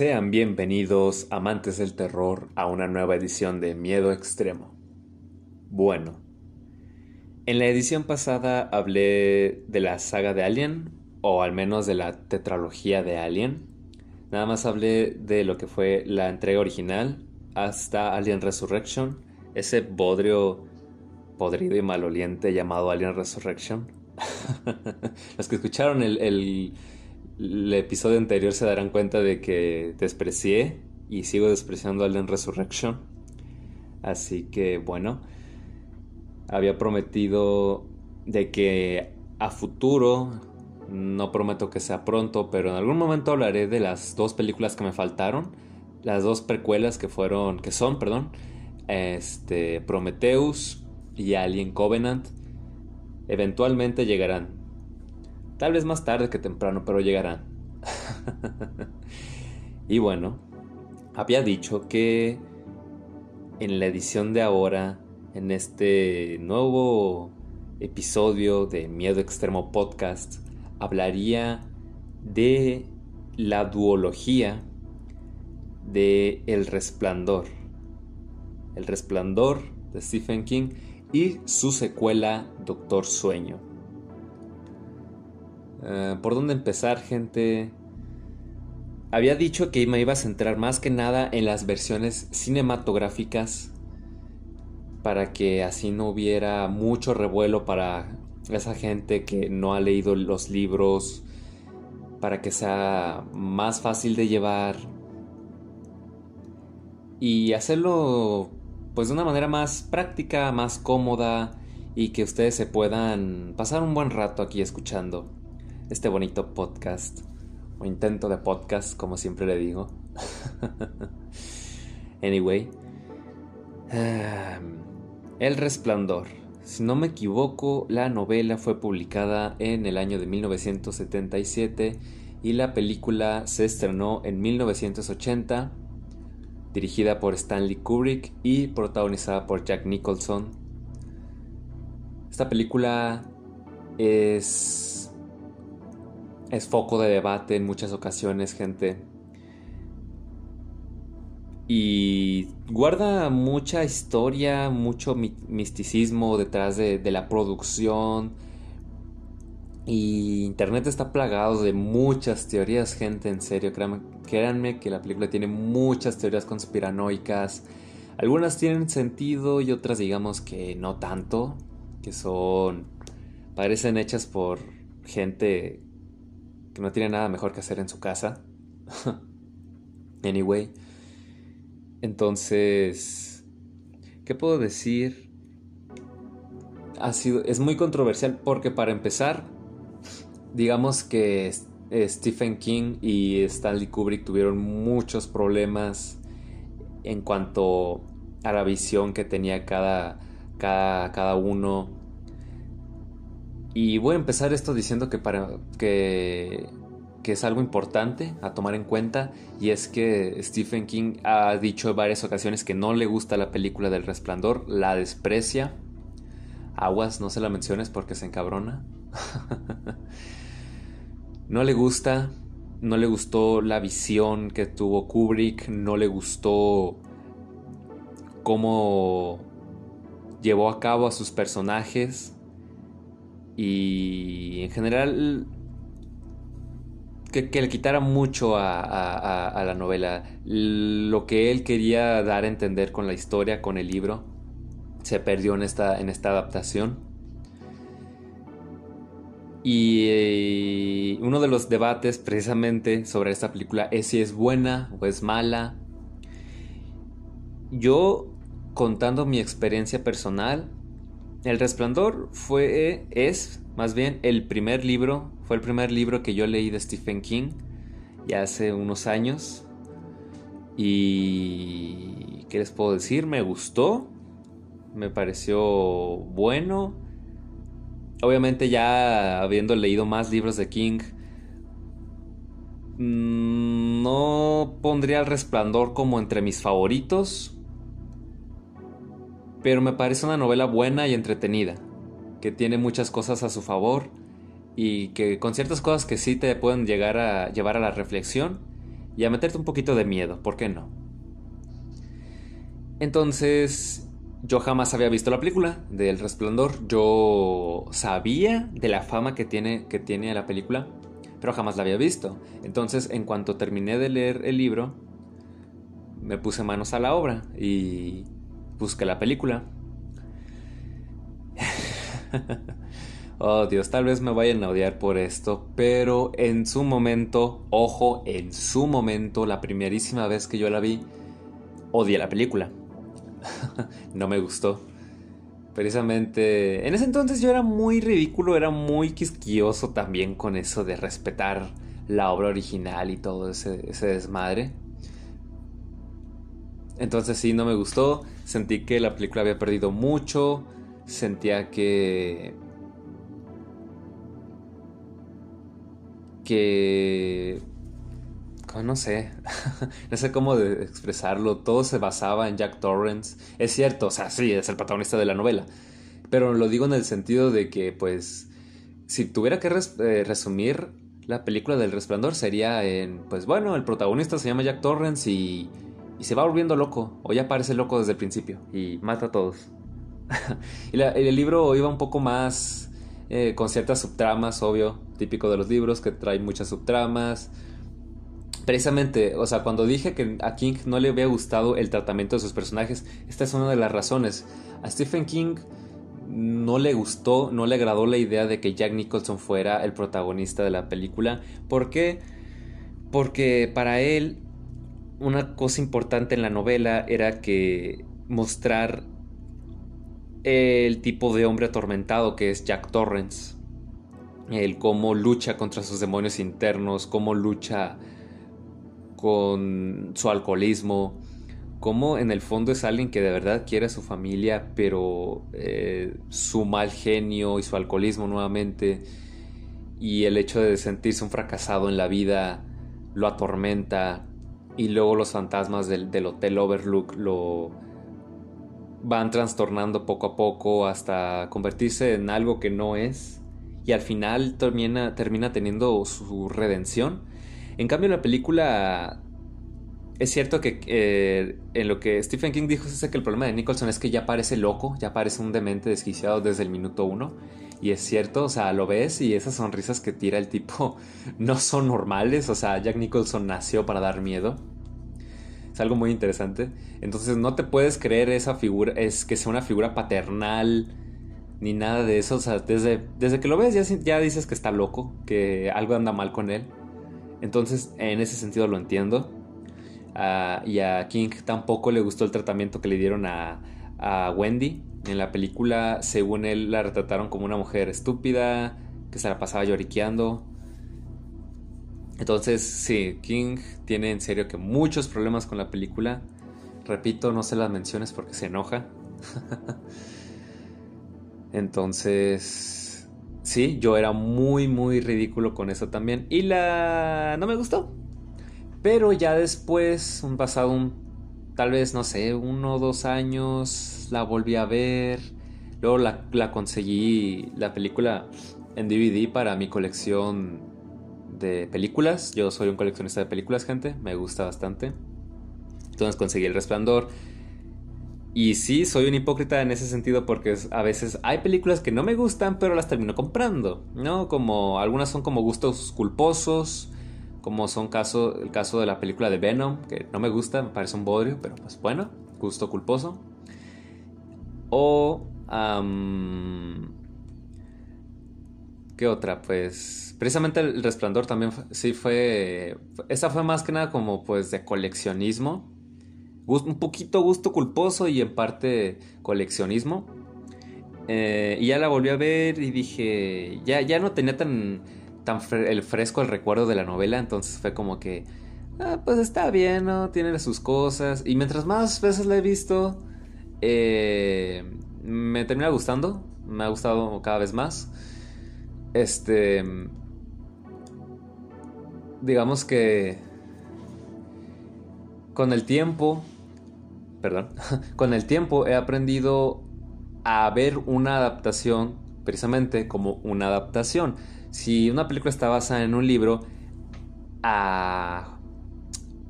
Sean bienvenidos, amantes del terror, a una nueva edición de Miedo Extremo. Bueno, en la edición pasada hablé de la saga de Alien, o al menos de la tetralogía de Alien. Nada más hablé de lo que fue la entrega original hasta Alien Resurrection, ese bodrio podrido y maloliente llamado Alien Resurrection. Los que escucharon el, el episodio anterior se darán cuenta de que desprecié y sigo despreciando Alien Resurrection. Así que bueno, había prometido de que a futuro, no prometo que sea pronto, pero en algún momento hablaré de las dos películas que me faltaron, las dos precuelas que fueron, que son, perdón, este Prometheus y Alien Covenant. Eventualmente llegarán. Tal vez más tarde que temprano, pero llegarán. y bueno, había dicho que en la edición de ahora, en este nuevo episodio de Miedo Extremo Podcast, hablaría de la duología de El Resplandor. El Resplandor de Stephen King y su secuela Doctor Sueño. Eh, ¿Por dónde empezar, gente? Había dicho que me iba a centrar más que nada en las versiones cinematográficas para que así no hubiera mucho revuelo para esa gente que no ha leído los libros, para que sea más fácil de llevar y hacerlo pues de una manera más práctica, más cómoda y que ustedes se puedan pasar un buen rato aquí escuchando este bonito podcast, o intento de podcast, como siempre le digo. anyway, El Resplandor. Si no me equivoco, la novela fue publicada en el año de 1977 y la película se estrenó en 1980, dirigida por Stanley Kubrick y protagonizada por Jack Nicholson. Esta película es es foco de debate en muchas ocasiones, gente. Y guarda mucha historia, mucho misticismo detrás de, la producción. Y Internet está plagado de muchas teorías, gente, en serio. Créanme, créanme que la película tiene muchas teorías conspiranoicas. Algunas tienen sentido y otras digamos que no tanto. Que son... parecen hechas por gente que no tiene nada mejor que hacer en su casa. anyway, entonces, ¿qué puedo decir? Ha sido, es muy controversial porque para empezar, digamos que Stephen King y Stanley Kubrick tuvieron muchos problemas en cuanto a la visión que tenía cada, cada, cada uno y voy a empezar esto diciendo que para que, que es algo importante a tomar en cuenta y es que Stephen King ha dicho en varias ocasiones que no le gusta la película del resplandor, la desprecia. Aguas, no se la menciones porque se encabrona. no le gusta, no le gustó la visión que tuvo Kubrick, no le gustó cómo llevó a cabo a sus personajes y en general que, le quitara mucho a, la novela. Lo que él quería dar a entender con la historia, con el libro, se perdió en esta, en esta adaptación. Y eh, uno de los debates precisamente sobre esta película es si es buena o es mala. Yo, contando mi experiencia personal, el Resplandor fue, es más bien el primer libro, fue el primer libro que yo leí de Stephen King ya hace unos años. Y, ¿qué les puedo decir? Me gustó, me pareció bueno. Obviamente ya habiendo leído más libros de King, mm, no pondría el resplandor como entre mis favoritos, pero me parece una novela buena y entretenida, que tiene muchas cosas a su favor y que con ciertas cosas que sí te pueden llegar a llevar a la reflexión y a meterte un poquito de miedo, ¿por qué no? Entonces, yo jamás había visto la película del Resplandor. Yo sabía de la fama que tiene, que tiene la película, pero jamás la había visto. Entonces, en cuanto terminé de leer el libro, me puse manos a la obra y busqué la película. oh Dios, tal vez me vayan a odiar por esto, pero en su momento, ojo, en su momento, la primerísima vez que yo la vi, odié la película. no me gustó. Precisamente, en ese entonces yo era muy ridículo, era muy quisquilloso también con eso de respetar la obra original y todo ese, ese desmadre. Entonces sí, no me gustó. Sentí que la película había perdido mucho. Sentía que... Que... No sé. no sé cómo expresarlo. Todo se basaba en Jack Torrance. Es cierto, o sea, sí, es el protagonista de la novela. Pero lo digo en el sentido de que, pues, si tuviera que eh, resumir la película del resplandor sería en, pues bueno, el protagonista se llama Jack Torrance y y se va volviendo loco, o ya parece loco desde el principio, y mata a todos. y el libro iba un poco más eh, con ciertas subtramas, obvio, típico de los libros, que trae muchas subtramas. Precisamente, o sea, cuando dije que a King no le había gustado el tratamiento de sus personajes, esta es una de las razones. A Stephen King no le gustó, no le agradó la idea de que Jack Nicholson fuera el protagonista de la película. ¿Por qué? Porque para él una cosa importante en la novela era que mostrar el tipo de hombre atormentado que es Jack Torrance. El cómo lucha contra sus demonios internos, cómo lucha con su alcoholismo, cómo en el fondo es alguien que de verdad quiere a su familia, pero eh, su mal genio y su alcoholismo nuevamente y el hecho de sentirse un fracasado en la vida lo atormenta y luego los fantasmas del, Hotel Overlook lo van trastornando poco a poco hasta convertirse en algo que no es y al final termina, termina teniendo su redención. En cambio la película es cierto que eh, en lo que Stephen King dijo es que el problema de Nicholson es que ya parece loco, ya parece un demente desquiciado desde el minuto uno. Y es cierto, o sea, lo ves y esas sonrisas que tira el tipo no son normales. O sea, Jack Nicholson nació para dar miedo. Es algo muy interesante. Entonces no te puedes creer esa figura, es que sea una figura paternal ni nada de eso. O sea, desde, desde que lo ves ya, ya dices que está loco, que algo anda mal con él. Entonces, en ese sentido lo entiendo. Ah, y a King tampoco le gustó el tratamiento que le dieron a, a Wendy. En la película, según él, la retrataron como una mujer estúpida, que se la pasaba lloriqueando. Entonces, sí, King tiene en serio que muchos problemas con la película. Repito, no se las menciones porque se enoja. Entonces, sí, yo era muy, muy ridículo con eso también. Y la... no me gustó. Pero ya después, un pasado un tal vez, no sé, uno o dos años, la volví a ver. Luego la, conseguí, la película en DVD para mi colección de películas. Yo soy un coleccionista de películas, gente. Me gusta bastante. Entonces conseguí El Resplandor. Y sí, soy un hipócrita en ese sentido porque a veces hay películas que no me gustan, pero las termino comprando, ¿no? Como algunas son como gustos culposos, como son caso, el caso de la película de Venom, que no me gusta, me parece un bodrio, pero pues bueno, gusto culposo. O... ¿Qué otra? Pues precisamente el resplandor también sí fue... Esa fue más que nada como pues de coleccionismo. Un poquito gusto culposo y en parte coleccionismo. Eh, y ya la volví a ver y dije, ya, ya no tenía tan tan el fresco el recuerdo de la novela, entonces fue como que, ah, pues está bien, ¿no? Tiene sus cosas. Y mientras más veces la he visto, eh, me termina gustando, me ha gustado cada vez más. Este, digamos que con el tiempo, perdón, con el tiempo he aprendido a ver una adaptación precisamente como una adaptación si una película está basada en un libro,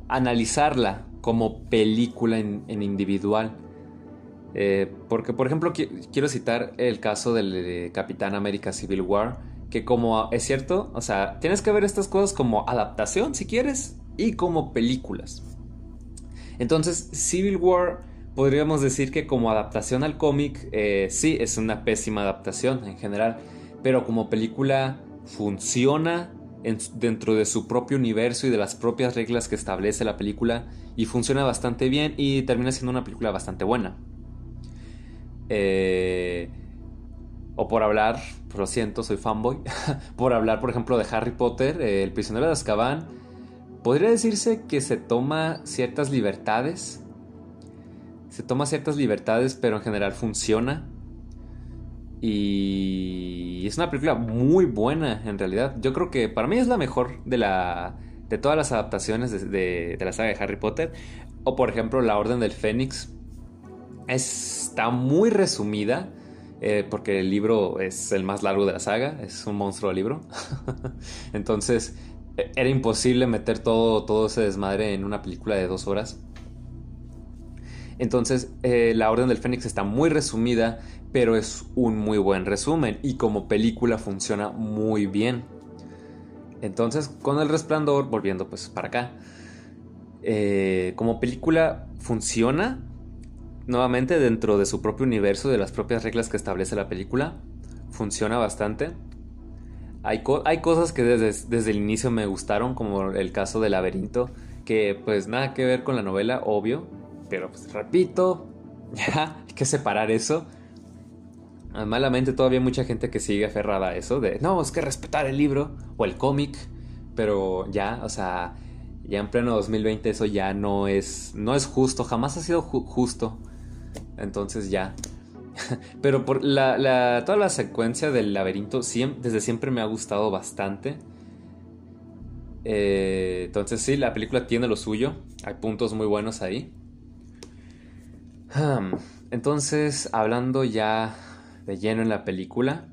analizarla como película en, individual. Eh, porque, por ejemplo, quiero citar el caso del Capitán América Civil War, que como es cierto, o sea, tienes que ver estas cosas como adaptación, si quieres, y como películas. Entonces, Civil War podríamos decir que como adaptación al cómic, eh, sí, es una pésima adaptación en general, pero como película funciona dentro de su propio universo y de las propias reglas que establece la película y funciona bastante bien y termina siendo una película bastante buena. Eh, o por hablar, lo siento, soy fanboy, por hablar por ejemplo de Harry Potter, eh, El prisionero de Azkaban, podría decirse que se toma ciertas libertades, se toma ciertas libertades pero en general funciona y es una película muy buena en realidad. Yo creo que para mí es la mejor de, la, de todas las adaptaciones de, la saga de Harry Potter. O por ejemplo La Orden del Fénix. Está muy resumida. Eh, porque el libro es el más largo de la saga. Es un monstruo de libro. Entonces e, era imposible meter todo, todo ese desmadre en una película de dos horas. Entonces, eh, La Orden del Fénix está muy resumida pero es un muy buen resumen y como película funciona muy bien. Entonces, con El Resplandor, volviendo pues para acá, eh, como película funciona nuevamente dentro de su propio universo, de las propias reglas que establece la película, funciona bastante. Hay, hay cosas que desde, desde el inicio me gustaron, como el caso del laberinto, que pues nada que ver con la novela, obvio, pero pues repito, ya hay que separar eso Malamente todavía hay mucha gente que sigue aferrada a eso de, no, es que respetar el libro o el cómic, pero ya, o sea, ya en pleno 2020 eso ya no es, no es justo, jamás ha sido justo. Entonces ya. pero por la, toda la secuencia del laberinto desde siempre me ha gustado bastante. Eh, entonces sí, la película tiene lo suyo, hay puntos muy buenos ahí. Entonces, hablando ya de lleno en la película,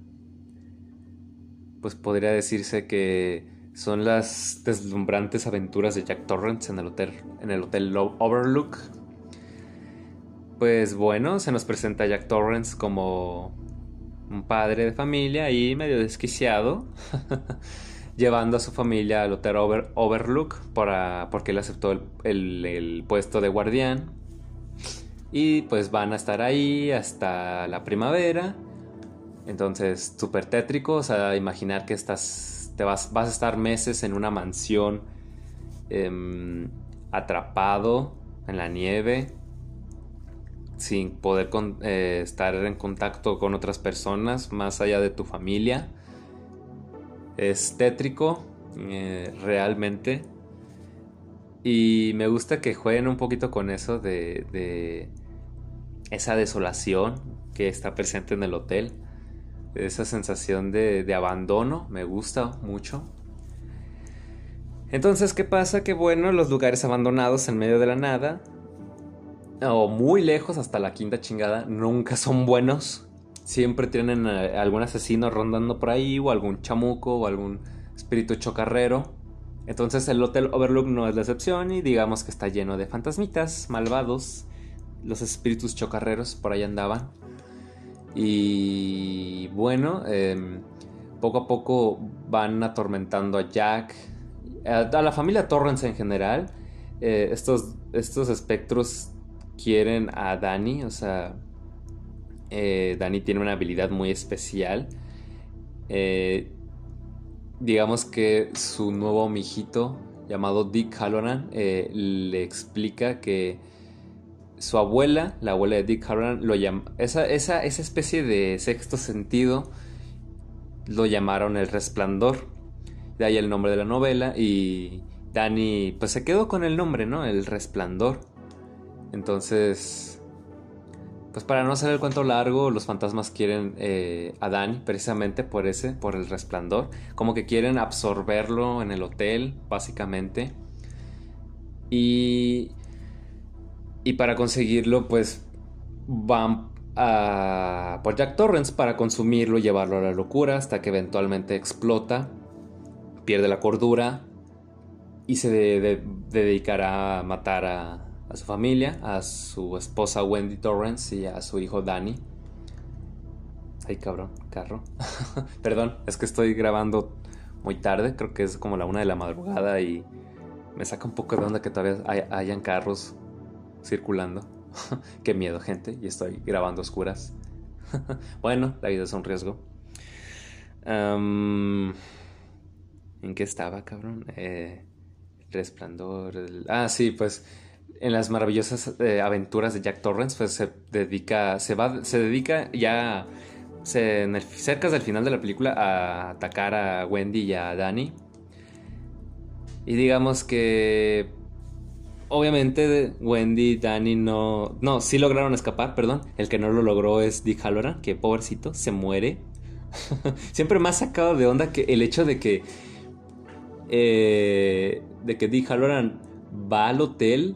pues podría decirse que son las deslumbrantes aventuras de Jack Torrance en el hotel, en el hotel Overlook. Pues bueno, se nos presenta Jack Torrance como un padre de familia y medio desquiciado, llevando a su familia al hotel Overlook para, porque él aceptó el puesto de guardián. Y pues van a estar ahí hasta la primavera. Entonces, súper tétrico, o sea, imaginar que estás, te vas, vas a estar meses en una mansión em, atrapado en la nieve, sin poder eh, estar en contacto con otras personas más allá de tu familia. Es tétrico, eh, realmente. Y me gusta que jueguen un poquito con eso de, esa desolación que está presente en el hotel. Esa sensación de, de abandono me gusta mucho. Entonces, ¿qué pasa? Que bueno, los lugares abandonados en medio de la nada, o muy lejos hasta la quinta chingada, nunca son buenos. Siempre tienen algún asesino rondando por ahí, o algún chamuco, o algún espíritu chocarrero. Entonces el Hotel Overlook no es la excepción y digamos que está lleno de fantasmitas, malvados, los espíritus chocarreros por ahí andaban. Y bueno, em, poco a poco van atormentando a Jack, a, la familia Torrance en general. Eh, estos, estos espectros quieren a Danny, o sea, eh, Danny tiene una habilidad muy especial. Eh, digamos que su nuevo mijito llamado Dick Halloran eh, le explica que su abuela, la abuela de Dick Halloran, lo llama, esa, esa, esa especie de sexto sentido lo llamaron el resplandor. De ahí el nombre de la novela y Danny pues se quedó con el nombre, ¿no? El resplandor. Entonces pues para no hacer el cuento largo, los fantasmas quieren eh, a Danny precisamente por ese, por el resplandor. Como que quieren absorberlo en el hotel, básicamente. Y, y para conseguirlo, pues van a por Jack Torrance para consumirlo, llevarlo a la locura hasta que eventualmente explota, pierde la cordura y se dedicará a matar a, a su familia, a su esposa Wendy Torrance y a su hijo Danny. Ay, cabrón, carro. Perdón, es que estoy grabando muy tarde, creo que es como la una de la madrugada y me saca un poco de onda que todavía hayan carros circulando. Qué miedo, gente, y estoy grabando oscuras. bueno, la vida es un riesgo. ¿En qué estaba, cabrón? Eh, resplandor. Ah, sí, pues en las maravillosas eh, aventuras de Jack Torrance, pues se dedica, se va, se dedica ya se, cerca del final de la película a atacar a Wendy y a Danny. Y digamos que obviamente Wendy y Danny no, no, sí lograron escapar, perdón. El que no lo logró es Dick Halloran, que pobrecito se muere. Siempre ha sacado de onda que el hecho de que eh, de que Dick Halloran va al hotel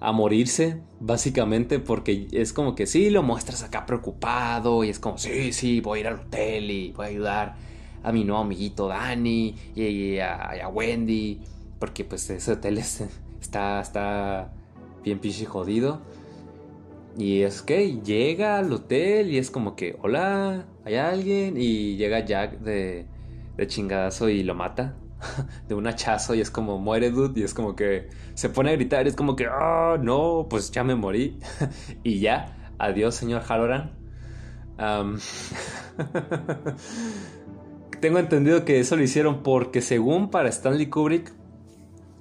a morirse, básicamente, porque es como que sí, lo muestras acá preocupado y es como, sí, sí, voy a ir al hotel y voy a ayudar a mi nuevo amiguito Dani y, a, Wendy, porque pues ese hotel está, está bien pinche jodido. Y es que llega al hotel y es como que, hola, hay alguien y llega Jack de, de chingadazo y lo mata. de un hachazo y es como muere dude y es como que se pone a gritar y es como que ah no pues ya me morí y ya adiós señor Halloran. Tengo entendido que eso lo hicieron porque según para Stanley Kubrick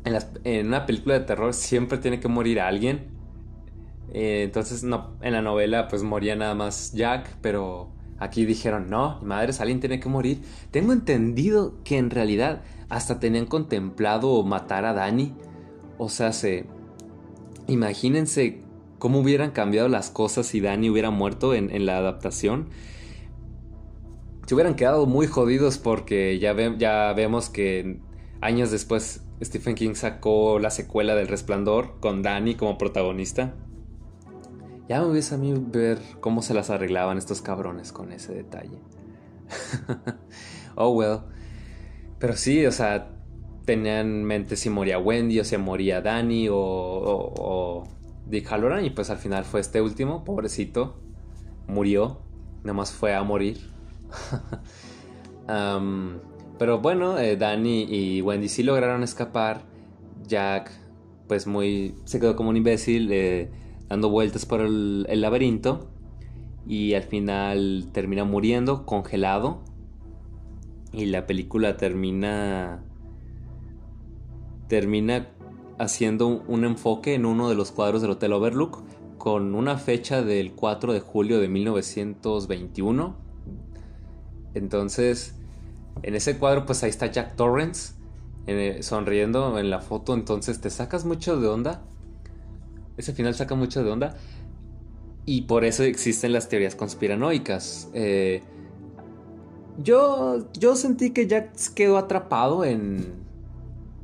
en, una película de terror siempre tiene que morir alguien. Eh, entonces no en la novela pues moría nada más Jack pero Aquí dijeron, no, madre, alguien tiene que morir. Tengo entendido que en realidad hasta tenían contemplado matar a Dani. O sea, se... Imagínense cómo hubieran cambiado las cosas si Dani hubiera muerto en, la adaptación. Se hubieran quedado muy jodidos porque ya, ya vemos que años después Stephen King sacó la secuela del Resplandor con Dani como protagonista. Ya me hubiese a mí ver cómo se las arreglaban estos cabrones con ese detalle. oh well. Pero sí, o sea, tenían en mente si moría Wendy o si moría Danny o, o, Dick Halloran y pues al final fue este último, pobrecito, murió, nada más fue a morir. pero bueno, eh, Danny y Wendy sí lograron escapar. Jack, pues muy, se quedó como un imbécil eh, dando vueltas por el laberinto y al final termina muriendo congelado y la película termina termina haciendo un enfoque en uno de los cuadros del Hotel Overlook con una fecha del 4 de julio de 1921. Entonces, en ese cuadro pues ahí está Jack Torrance sonriendo en la foto, entonces te sacas mucho de onda. Ese final saca mucho de onda. Y por eso existen las teorías conspiranoicas. Eh, yo, yo sentí que Jack quedó atrapado en...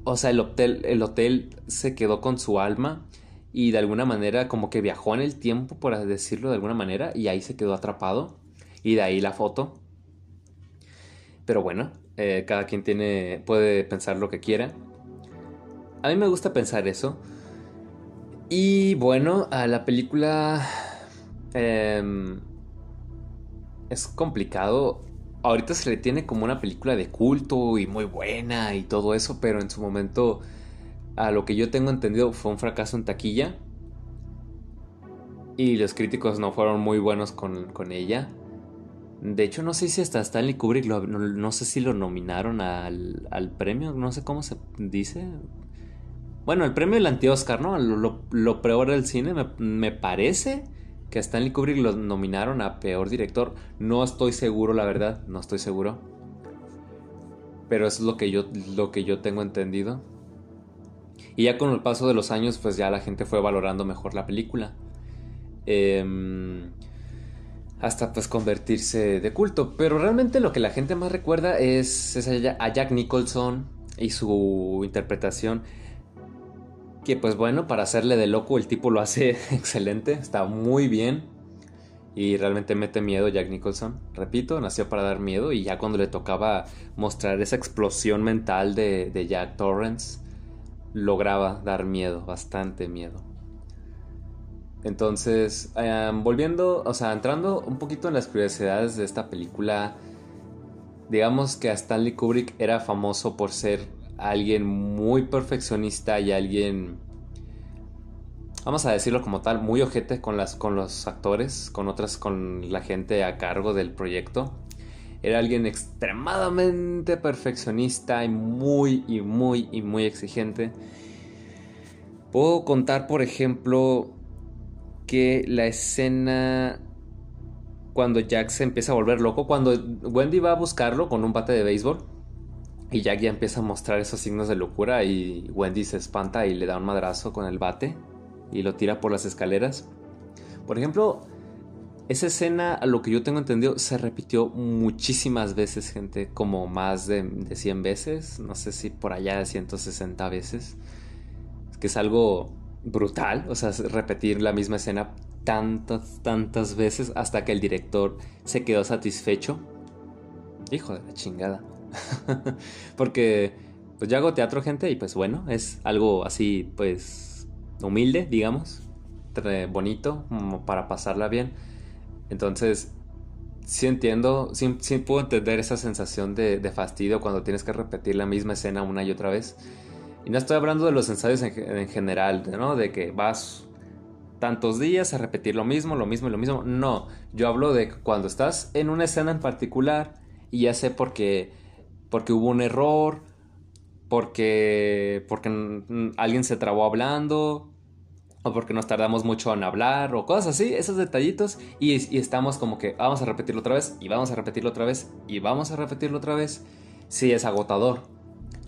O sea, el hotel, el hotel se quedó con su alma y de alguna manera como que viajó en el tiempo, por decirlo de alguna manera, y ahí se quedó atrapado. Y de ahí la foto. Pero bueno, eh, cada quien tiene, puede pensar lo que quiera. A mí me gusta pensar eso. Y bueno, a la película em, es complicado ahorita se le tiene como una película de culto y muy buena y todo eso, pero en su momento, a lo que yo tengo entendido, fue un fracaso en taquilla. Y los críticos no fueron muy buenos con, ella. De hecho, no sé si hasta Stanley Kubrick, no, sé si lo nominaron al, premio, no sé cómo se dice. Bueno, el premio del anti-Oscar, ¿no? Lo, lo, peor del cine, me, me parece que a Stanley Kubrick lo nominaron a peor director. No estoy seguro, la verdad, no estoy seguro. Pero eso es lo que yo, lo que yo tengo entendido. Y ya con el paso de los años, pues ya la gente fue valorando mejor la película. Em, hasta pues convertirse de culto. Pero realmente lo que la gente más recuerda es, es a Jack Nicholson y su interpretación. Que pues bueno, para hacerle de loco el tipo lo hace excelente, está muy bien. Y realmente mete miedo Jack Nicholson. Repito, nació para dar miedo y ya cuando le tocaba mostrar esa explosión mental de, Jack Torrance, lograba dar miedo, bastante miedo. Entonces, em, volviendo, o sea, entrando un poquito en las curiosidades de esta película, digamos que a Stanley Kubrick era famoso por ser alguien muy perfeccionista y alguien, vamos a decirlo como tal, muy ojete con, las, con los actores, con otras, con la gente a cargo del proyecto. Era alguien extremadamente perfeccionista y muy, y muy, y muy exigente. Puedo contar, por ejemplo, que la escena cuando Jack se empieza a volver loco, cuando Wendy va a buscarlo con un bate de béisbol y Jack ya empieza a mostrar esos signos de locura y Wendy se espanta y le da un madrazo con el bate y lo tira por las escaleras. Por ejemplo, esa escena, a lo que yo tengo entendido, se repitió muchísimas veces, gente, como más de, de 100 veces, no sé si por allá de 160 veces, que es algo brutal, o sea, repetir la misma escena tantas, tantas veces hasta que el director se quedó satisfecho. Hijo de la chingada. Porque pues yo hago teatro, gente, y pues bueno, es algo así, pues, humilde, digamos, bonito, como para pasarla bien. Entonces, sí entiendo, sí, puedo entender esa sensación de, fastidio cuando tienes que repetir la misma escena una y otra vez. Y no estoy hablando de los ensayos en, general, ¿no? De que vas tantos días a repetir lo mismo, lo mismo y lo mismo. No, yo hablo de cuando estás en una escena en particular y ya sé porque, porque hubo un error, porque, porque alguien se trabó hablando, o porque nos tardamos mucho en hablar, o cosas así, esos detallitos, y, estamos como que vamos a repetirlo otra vez, y vamos a repetirlo otra vez, y vamos a repetirlo otra vez. Sí, es agotador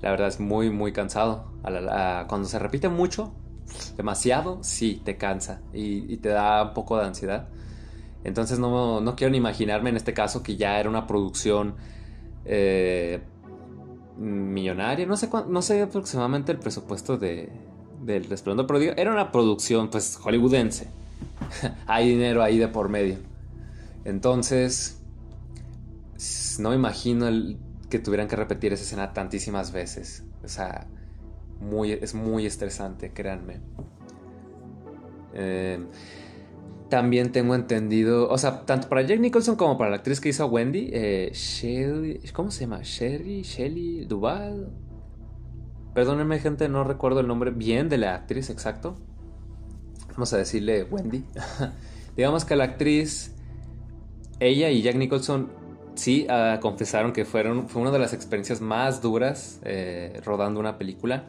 la verdad es muy, muy cansado. cuando se repite mucho, demasiado, sí, te cansa y, te da un poco de ansiedad. Entonces no, no, quiero ni imaginarme en este caso que ya era una producción eh, millonaria. No sé, no sé aproximadamente el presupuesto de, del Resplandor, pero digo, era una producción pues hollywoodense. Hay dinero ahí de por medio. Entonces, no me imagino que tuvieran que repetir esa escena tantísimas veces. O sea, muy, es muy estresante, créanme. Eh, también tengo entendido, o sea, tanto para Jack Nicholson como para la actriz que hizo Wendy, eh, Shelly, ¿cómo se llama? Sherry, Shelly, Duval. Perdónenme, gente, no recuerdo el nombre bien de la actriz exacto. Vamos a decirle Wendy. Digamos que la actriz, ella y Jack Nicholson sí uh, confesaron que fueron, fue una de las experiencias más duras eh, rodando una película.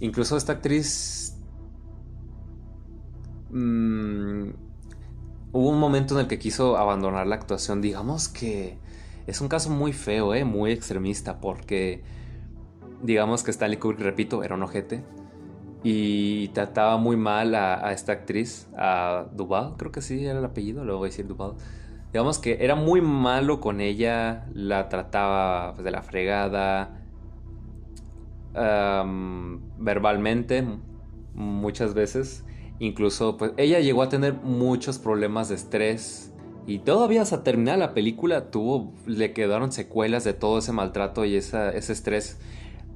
Incluso esta actriz... Mm, hubo un momento en el que quiso abandonar la actuación. Digamos que es un caso muy feo, eh, muy extremista, porque digamos que Stanley Kubrick, repito, era un ojete. Y trataba muy mal a, esta actriz, a Duval, creo que sí era el apellido, luego voy a decir Duval digamos que era muy malo con ella, la trataba pues, de la fregada verbalmente muchas veces. Incluso, pues ella llegó a tener muchos problemas de estrés. Y todavía hasta terminar la película tuvo, le quedaron secuelas de todo ese maltrato y ese estrés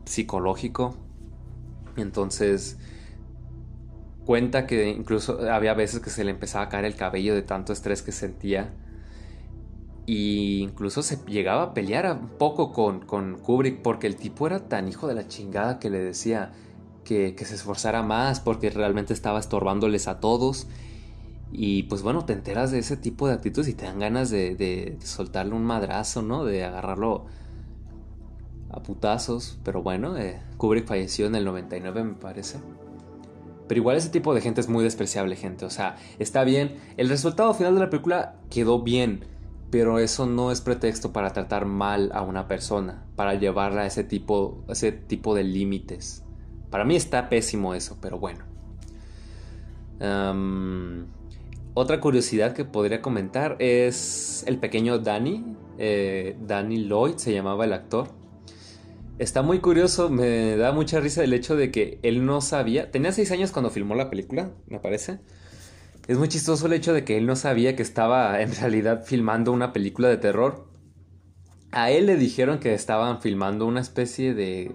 psicológico. Entonces, cuenta que incluso había veces que se le empezaba a caer el cabello de tanto estrés que sentía. Y incluso se llegaba a pelear un poco con, con, Kubrick porque el tipo era tan hijo de la chingada que le decía que, se esforzara más porque realmente estaba estorbándoles a todos. Y pues bueno, te enteras de ese tipo de actitudes y te dan ganas de, soltarle un madrazo, ¿no? De agarrarlo a putazos. Pero bueno, eh, Kubrick falleció en el 99 me parece. Pero igual ese tipo de gente es muy despreciable, gente. O sea, está bien. El resultado final de la película quedó bien pero eso no es pretexto para tratar mal a una persona, para llevarla a ese tipo, ese tipo de límites. Para mí está pésimo eso, pero bueno. otra curiosidad que podría comentar es el pequeño Danny. Eh, Danny Lloyd se llamaba el actor. Está muy curioso, me da mucha risa el hecho de que él no sabía. Tenía seis años cuando filmó la película, me parece. Es muy chistoso el hecho de que él no sabía que estaba en realidad filmando una película de terror. A él le dijeron que estaban filmando una especie de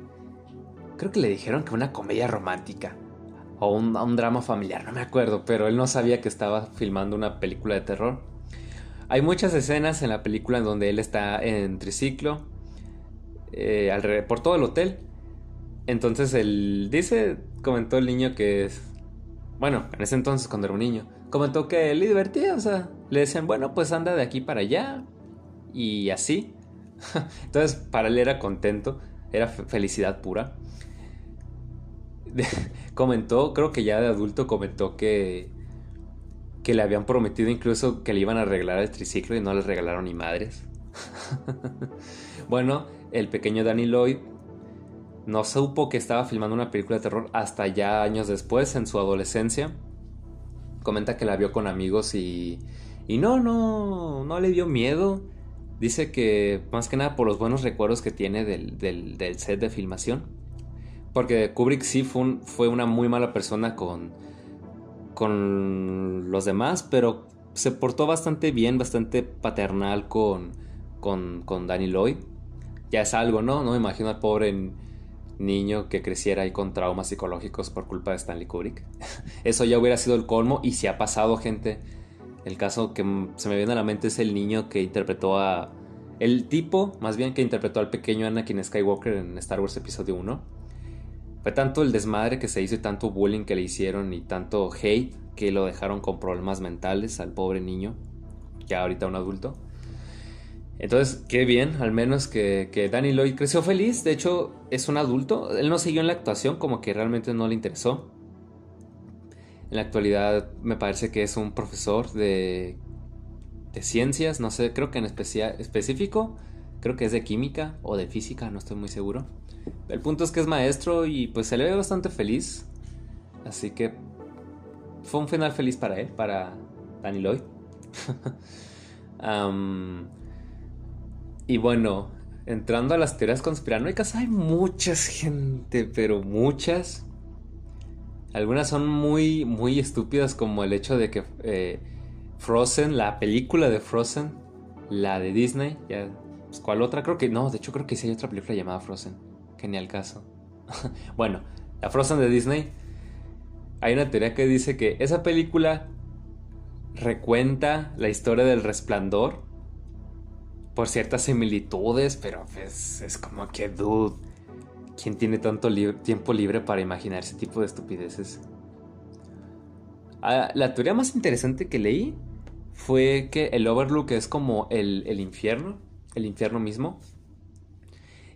creo que le dijeron que una comedia romántica o un, drama familiar, no me acuerdo, pero él no sabía que estaba filmando una película de terror. Hay muchas escenas en la película en donde él está en triciclo eh, por todo el hotel. Entonces él dice, comentó el niño que es, bueno, en ese entonces cuando era un niño, comentó que le divertía, o sea, le decían, bueno, pues anda de aquí para allá y así. Entonces para él era contento, era felicidad pura. comentó, creo que ya de adulto comentó que que le habían prometido incluso que le iban a arreglar el triciclo y no le regalaron ni madres. bueno, el pequeño Danny Lloyd no supo que estaba filmando una película de terror hasta ya años después, en su adolescencia. Comenta que la vio con amigos y, y no, no, no le dio miedo. Dice que más que nada por los buenos recuerdos que tiene del, del, set de filmación. Porque Kubrick sí fue, fue una muy mala persona con, con los demás, pero se portó bastante bien, bastante paternal con, con, con Danny Lloyd. Ya es algo, ¿no? No me imagino al pobre niño que creciera ahí con traumas psicológicos por culpa de Stanley Kubrick. Eso ya hubiera sido el colmo y si ha pasado, gente. El caso que se me viene a la mente es el niño que interpretó a... El tipo, más bien, que interpretó al pequeño Anakin Skywalker en Star Wars Episodio 1 fue tanto el desmadre que se hizo y tanto bullying que le hicieron y tanto hate que lo dejaron con problemas mentales al pobre niño, ya ahorita un adulto. Entonces, qué bien, al menos que, que Danny Lloyd creció feliz. De hecho, es un adulto. Él no siguió en la actuación, como que realmente no le interesó. En la actualidad me parece que es un profesor de, de ciencias, no sé, creo que en especial, específico, creo que es de química o de física, no estoy muy seguro. El punto es que es maestro y pues se le ve bastante feliz. Así que fue un final feliz para él, para Danny Lloyd. y bueno, entrando a las teorías conspiranoicas, hay muchas gente, pero muchas. Algunas son muy, muy estúpidas, como el hecho de que eh, Frozen, la película de Frozen, la de Disney, ya, pues, ¿cuál otra? Creo que no, de hecho creo que sí hay otra película llamada Frozen Genial caso. bueno, la Frozen de Disney. Hay una teoría que dice que esa película recuenta la historia del resplandor por ciertas similitudes, pero pues, es como que, dude, ¿quién tiene tanto tiempo libre para imaginar ese tipo de estupideces? Ah, la teoría más interesante que leí fue que el Overlook es como el infierno, el infierno mismo,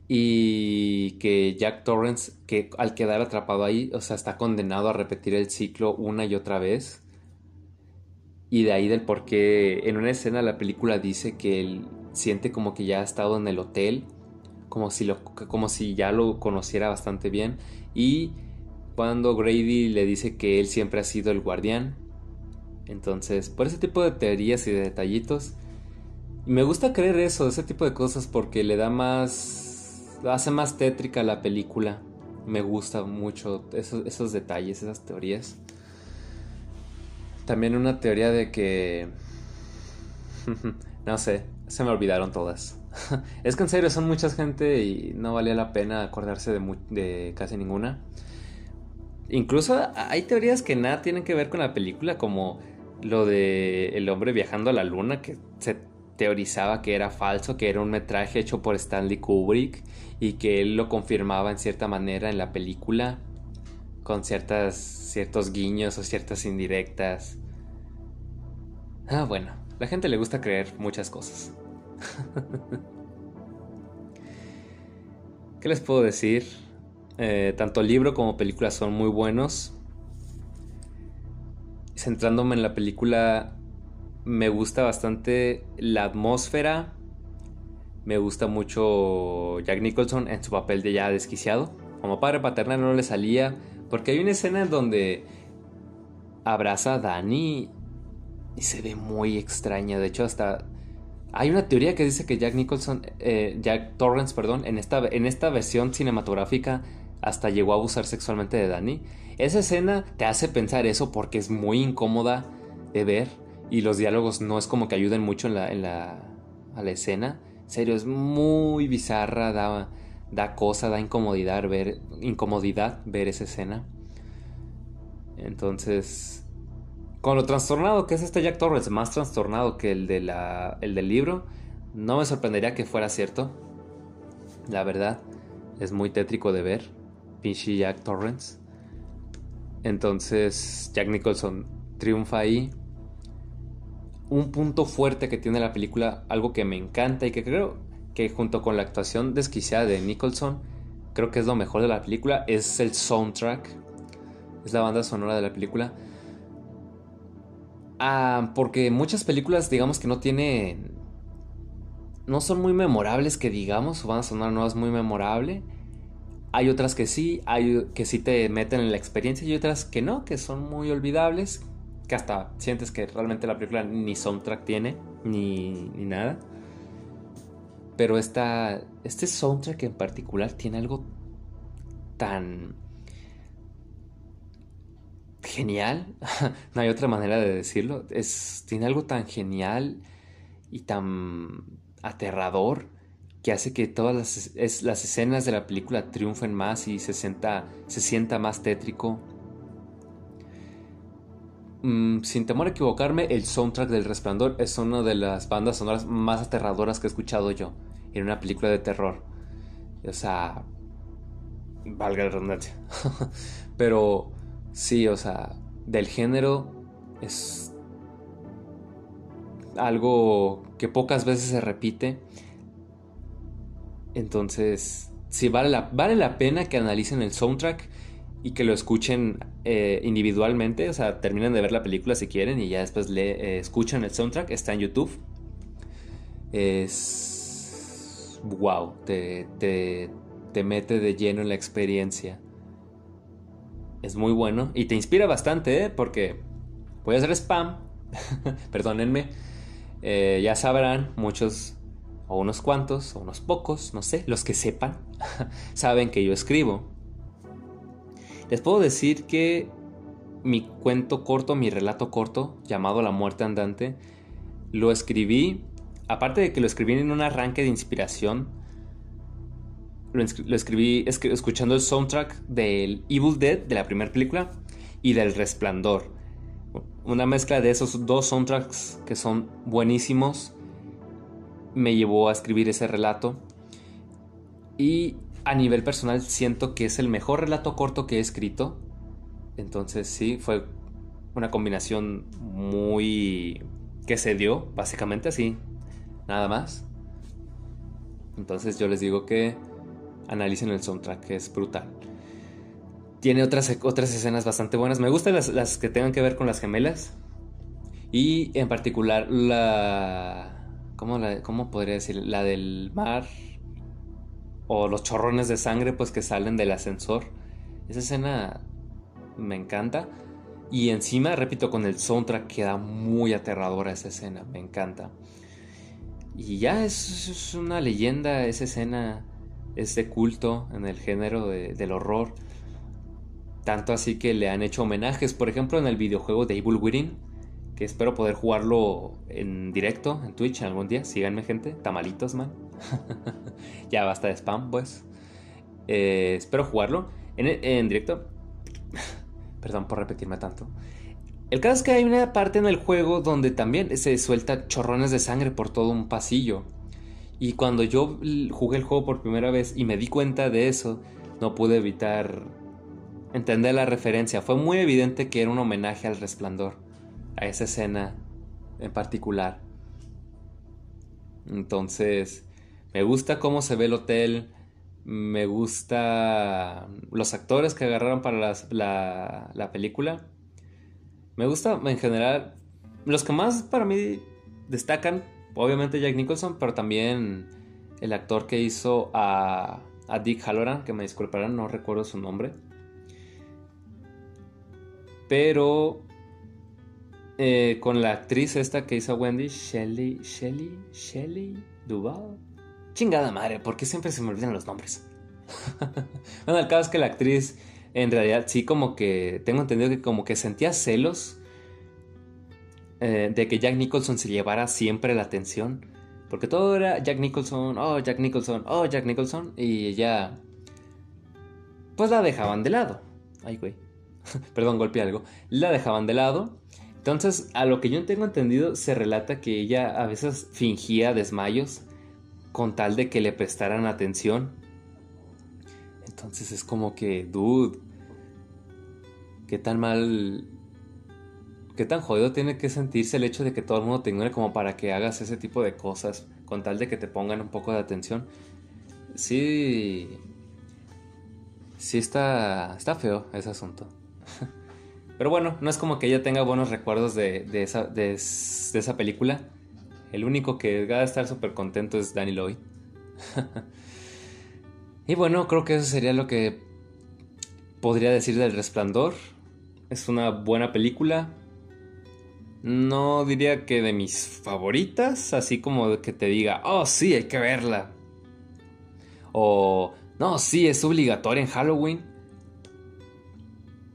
y que Jack Torrance, que al quedar atrapado ahí, o sea, está condenado a repetir el ciclo una y otra vez. Y de ahí del por qué en una escena la película dice que él siente como que ya ha estado en el hotel, como si, lo, como si ya lo conociera bastante bien. Y cuando Grady le dice que él siempre ha sido el guardián. Entonces, por ese tipo de teorías y de detallitos, me gusta creer eso, ese tipo de cosas, porque le da más hace más tétrica la película. Me gusta mucho esos, detalles, esas teorías. También una teoría de que... no sé, se me olvidaron todas. es que en serio son mucha gente y no valía la pena acordarse de, de, casi ninguna. Incluso hay teorías que nada tienen que ver con la película, como lo de el hombre viajando a la luna, que se teorizaba que era falso, que era un metraje hecho por Stanley Kubrick y que él lo confirmaba en cierta manera en la película con ciertas ciertos guiños o ciertas indirectas. Ah, bueno, la gente le gusta creer muchas cosas. ¿Qué les puedo decir? Eh, tanto libro como película son muy buenos. Centrándome en la película, me gusta bastante la atmósfera. Me gusta mucho Jack Nicholson en su papel de ya desquiciado. Como padre paternal no le salía. Porque hay una escena en donde abraza a Danny y se ve muy extraña. De hecho, hasta hay una teoría que dice que Jack Nicholson, eh, Jack Torrance, perdón, en esta, en esta versión cinematográfica hasta llegó a abusar sexualmente de Danny. Esa escena te hace pensar eso porque es muy incómoda de ver y los diálogos no es como que ayuden mucho en la, en la, a la escena. En serio, es muy bizarra, da, da cosa, da incomodidad ver, incomodidad ver esa escena. Entonces, con lo trastornado que es este Jack Torrance, más trastornado que el, de la, el del libro, no me sorprendería que fuera cierto. La verdad, es muy tétrico de ver. Pinche Jack Torrance. Entonces, Jack Nicholson triunfa ahí. Un punto fuerte que tiene la película, algo que me encanta y que creo que junto con la actuación desquiciada de Nicholson, creo que es lo mejor de la película, es el soundtrack. Es la banda sonora de la película. Ah, porque muchas películas, digamos que no tienen. No son muy memorables, que digamos, su banda sonora no es muy memorable. Hay otras que sí, hay que sí te meten en la experiencia y otras que no, que son muy olvidables, que hasta sientes que realmente la película ni soundtrack tiene, ni, ni nada. Pero esta, este soundtrack en particular tiene algo tan genial. no hay otra manera de decirlo. Es, tiene algo tan genial y tan aterrador que hace que todas las, escenas de la película triunfen más y se, sienta, se sienta más tétrico. Mm, sin temor a equivocarme, el soundtrack del Resplandor es una de las bandas sonoras más aterradoras que he escuchado yo en una película de terror. O sea, valga la redundancia. Pero sí, o sea, del género es algo que pocas veces se repite. Entonces, sí, vale la, vale la pena que analicen el soundtrack y que lo escuchen eh, individualmente, o sea, terminen de ver la película si quieren y ya después le eh, escuchan el soundtrack, está en YouTube. Es wow, te, te, te mete de lleno en la experiencia. Es muy bueno y te inspira bastante, ¿eh? porque voy a hacer spam, perdónenme, ya sabrán muchos o unos cuantos o unos pocos, no sé, los que sepan, saben que yo escribo les puedo decir que mi cuento corto, mi relato corto, llamado La muerte andante, lo escribí, aparte de que lo escribí en un arranque de inspiración, lo, escribí escuchando el soundtrack del Evil Dead, de la primera película, y del Resplandor. Una mezcla de esos dos soundtracks que son buenísimos me llevó a escribir ese relato. Y a nivel personal siento que es el mejor relato corto que he escrito. Entonces sí, fue una combinación muy... que se dio, básicamente así, nada más. Entonces yo les digo que analicen el soundtrack, que es brutal. Tiene otras, otras escenas bastante buenas. Me gustan las, las que tengan que ver con las gemelas. Y en particular la... ¿Cómo, la, ¿Cómo podría decir? La del mar o los chorrones de sangre pues que salen del ascensor. Esa escena me encanta. Y encima, repito, con el soundtrack queda muy aterradora esa escena, me encanta. Y ya es, una leyenda, esa escena es de culto en el género del horror. Tanto así que le han hecho homenajes, por ejemplo, en el videojuego de Evil Within que espero poder jugarlo en directo en Twitch algún día. Síganme, gente. Tamalitos, man. ya basta de spam, pues. Eh, espero jugarlo en, en directo. Perdón por repetirme tanto. El caso es que hay una parte en el juego donde también se suelta chorrones de sangre por todo un pasillo. Y cuando yo jugué el juego por primera vez y me di cuenta de eso, no pude evitar entender la referencia. Fue muy evidente que era un homenaje al resplandor a esa escena en particular. Entonces, me gusta cómo se ve el hotel, me gusta los actores que agarraron para la, la película. Me gusta en general, los que más para mí destacan, obviamente Jack Nicholson, pero también el actor que hizo a, a Dick Halloran, que me disculparán, no recuerdo su nombre. Pero eh, con la actriz esta que hizo Wendy, Shelly, Shelly, Shelly Duval. Chingada madre, porque siempre se me olvidan los nombres. bueno, el caso es que la actriz, en realidad, sí, como que tengo entendido que como que sentía celos eh, de que Jack Nicholson se llevara siempre la atención. Porque todo era Jack Nicholson, oh Jack Nicholson, oh Jack Nicholson. Y ya... Pues la dejaban de lado. Ay, güey. Perdón, golpeé algo. La dejaban de lado. Entonces, a lo que yo tengo entendido, se relata que ella a veces fingía desmayos con tal de que le prestaran atención. Entonces es como que, dude, qué tan mal, qué tan jodido tiene que sentirse el hecho de que todo el mundo te ignore como para que hagas ese tipo de cosas con tal de que te pongan un poco de atención. Sí, sí está, está feo ese asunto. Pero bueno, no es como que ella tenga buenos recuerdos de, esa, de, esa, película. El único que va a estar súper contento es Danny Lloyd. y bueno, creo que eso sería lo que podría decir del resplandor. Es una buena película. No diría que de mis favoritas, así como que te diga, oh sí, hay que verla. O, no, sí, es obligatoria en Halloween.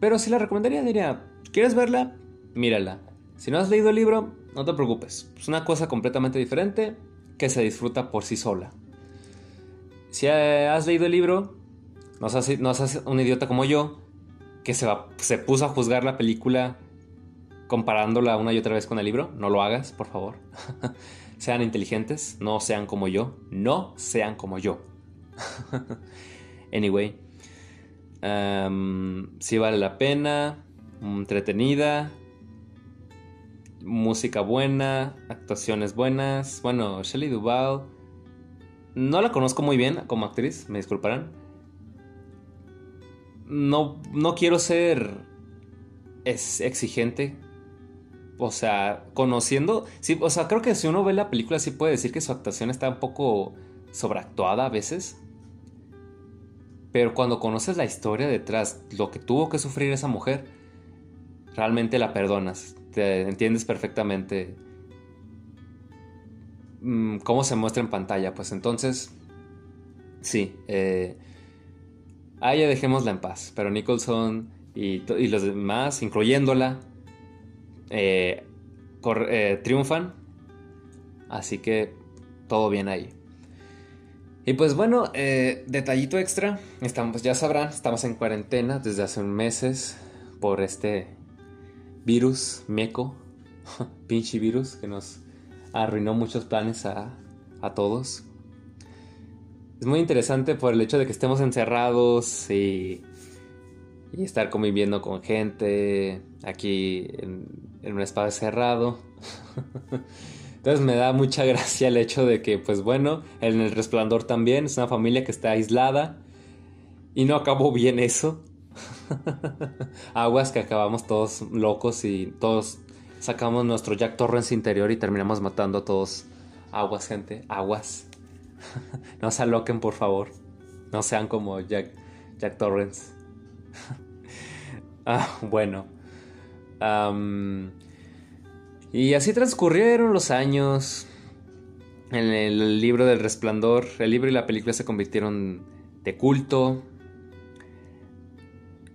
Pero si la recomendaría, diría, ¿quieres verla? Mírala. Si no has leído el libro, no te preocupes. Es una cosa completamente diferente que se disfruta por sí sola. Si has leído el libro, no seas, no un idiota como yo, que se, se puso a juzgar la película comparándola una y otra vez con el libro. No lo hagas, por favor. sean inteligentes, no sean como yo. No sean como yo. anyway. Um, sí vale la pena, entretenida, música buena, actuaciones buenas. Bueno, Shelley Duvall, no la conozco muy bien como actriz, me disculparán. No, no quiero ser es exigente. O sea, conociendo. Sí, o sea, creo que si uno ve la película, sí puede decir que su actuación está un poco sobreactuada a veces. Pero cuando conoces la historia detrás, lo que tuvo que sufrir esa mujer, realmente la perdonas. Entiendes perfectamente mm, cómo se muestra en pantalla. Pues entonces, sí, eh, a ella dejémosla en paz. Pero Nicholson y, los demás, incluyéndola, eh, eh, triunfan. Así que todo bien ahí. Y pues bueno, eh, detallito extra, estamos, ya sabrán, estamos en cuarentena desde hace un meses por este virus meco, pinche virus que nos arruinó muchos planes a, todos. Es muy interesante por el hecho de que estemos encerrados y, y estar conviviendo con gente aquí en, en un espacio cerrado. Entonces me da mucha gracia el hecho de que, pues bueno, en el resplandor también es una familia que está aislada y no acabó bien eso. Aguas que acabamos todos locos y todos sacamos nuestro Jack Torrance interior y terminamos matando a todos. Aguas, gente, aguas. no se aloquen, por favor. No sean como Jack, Jack Torrance. ah, bueno. Y así transcurrieron los años. En el libro del resplandor, el libro y la película se convirtieron de culto.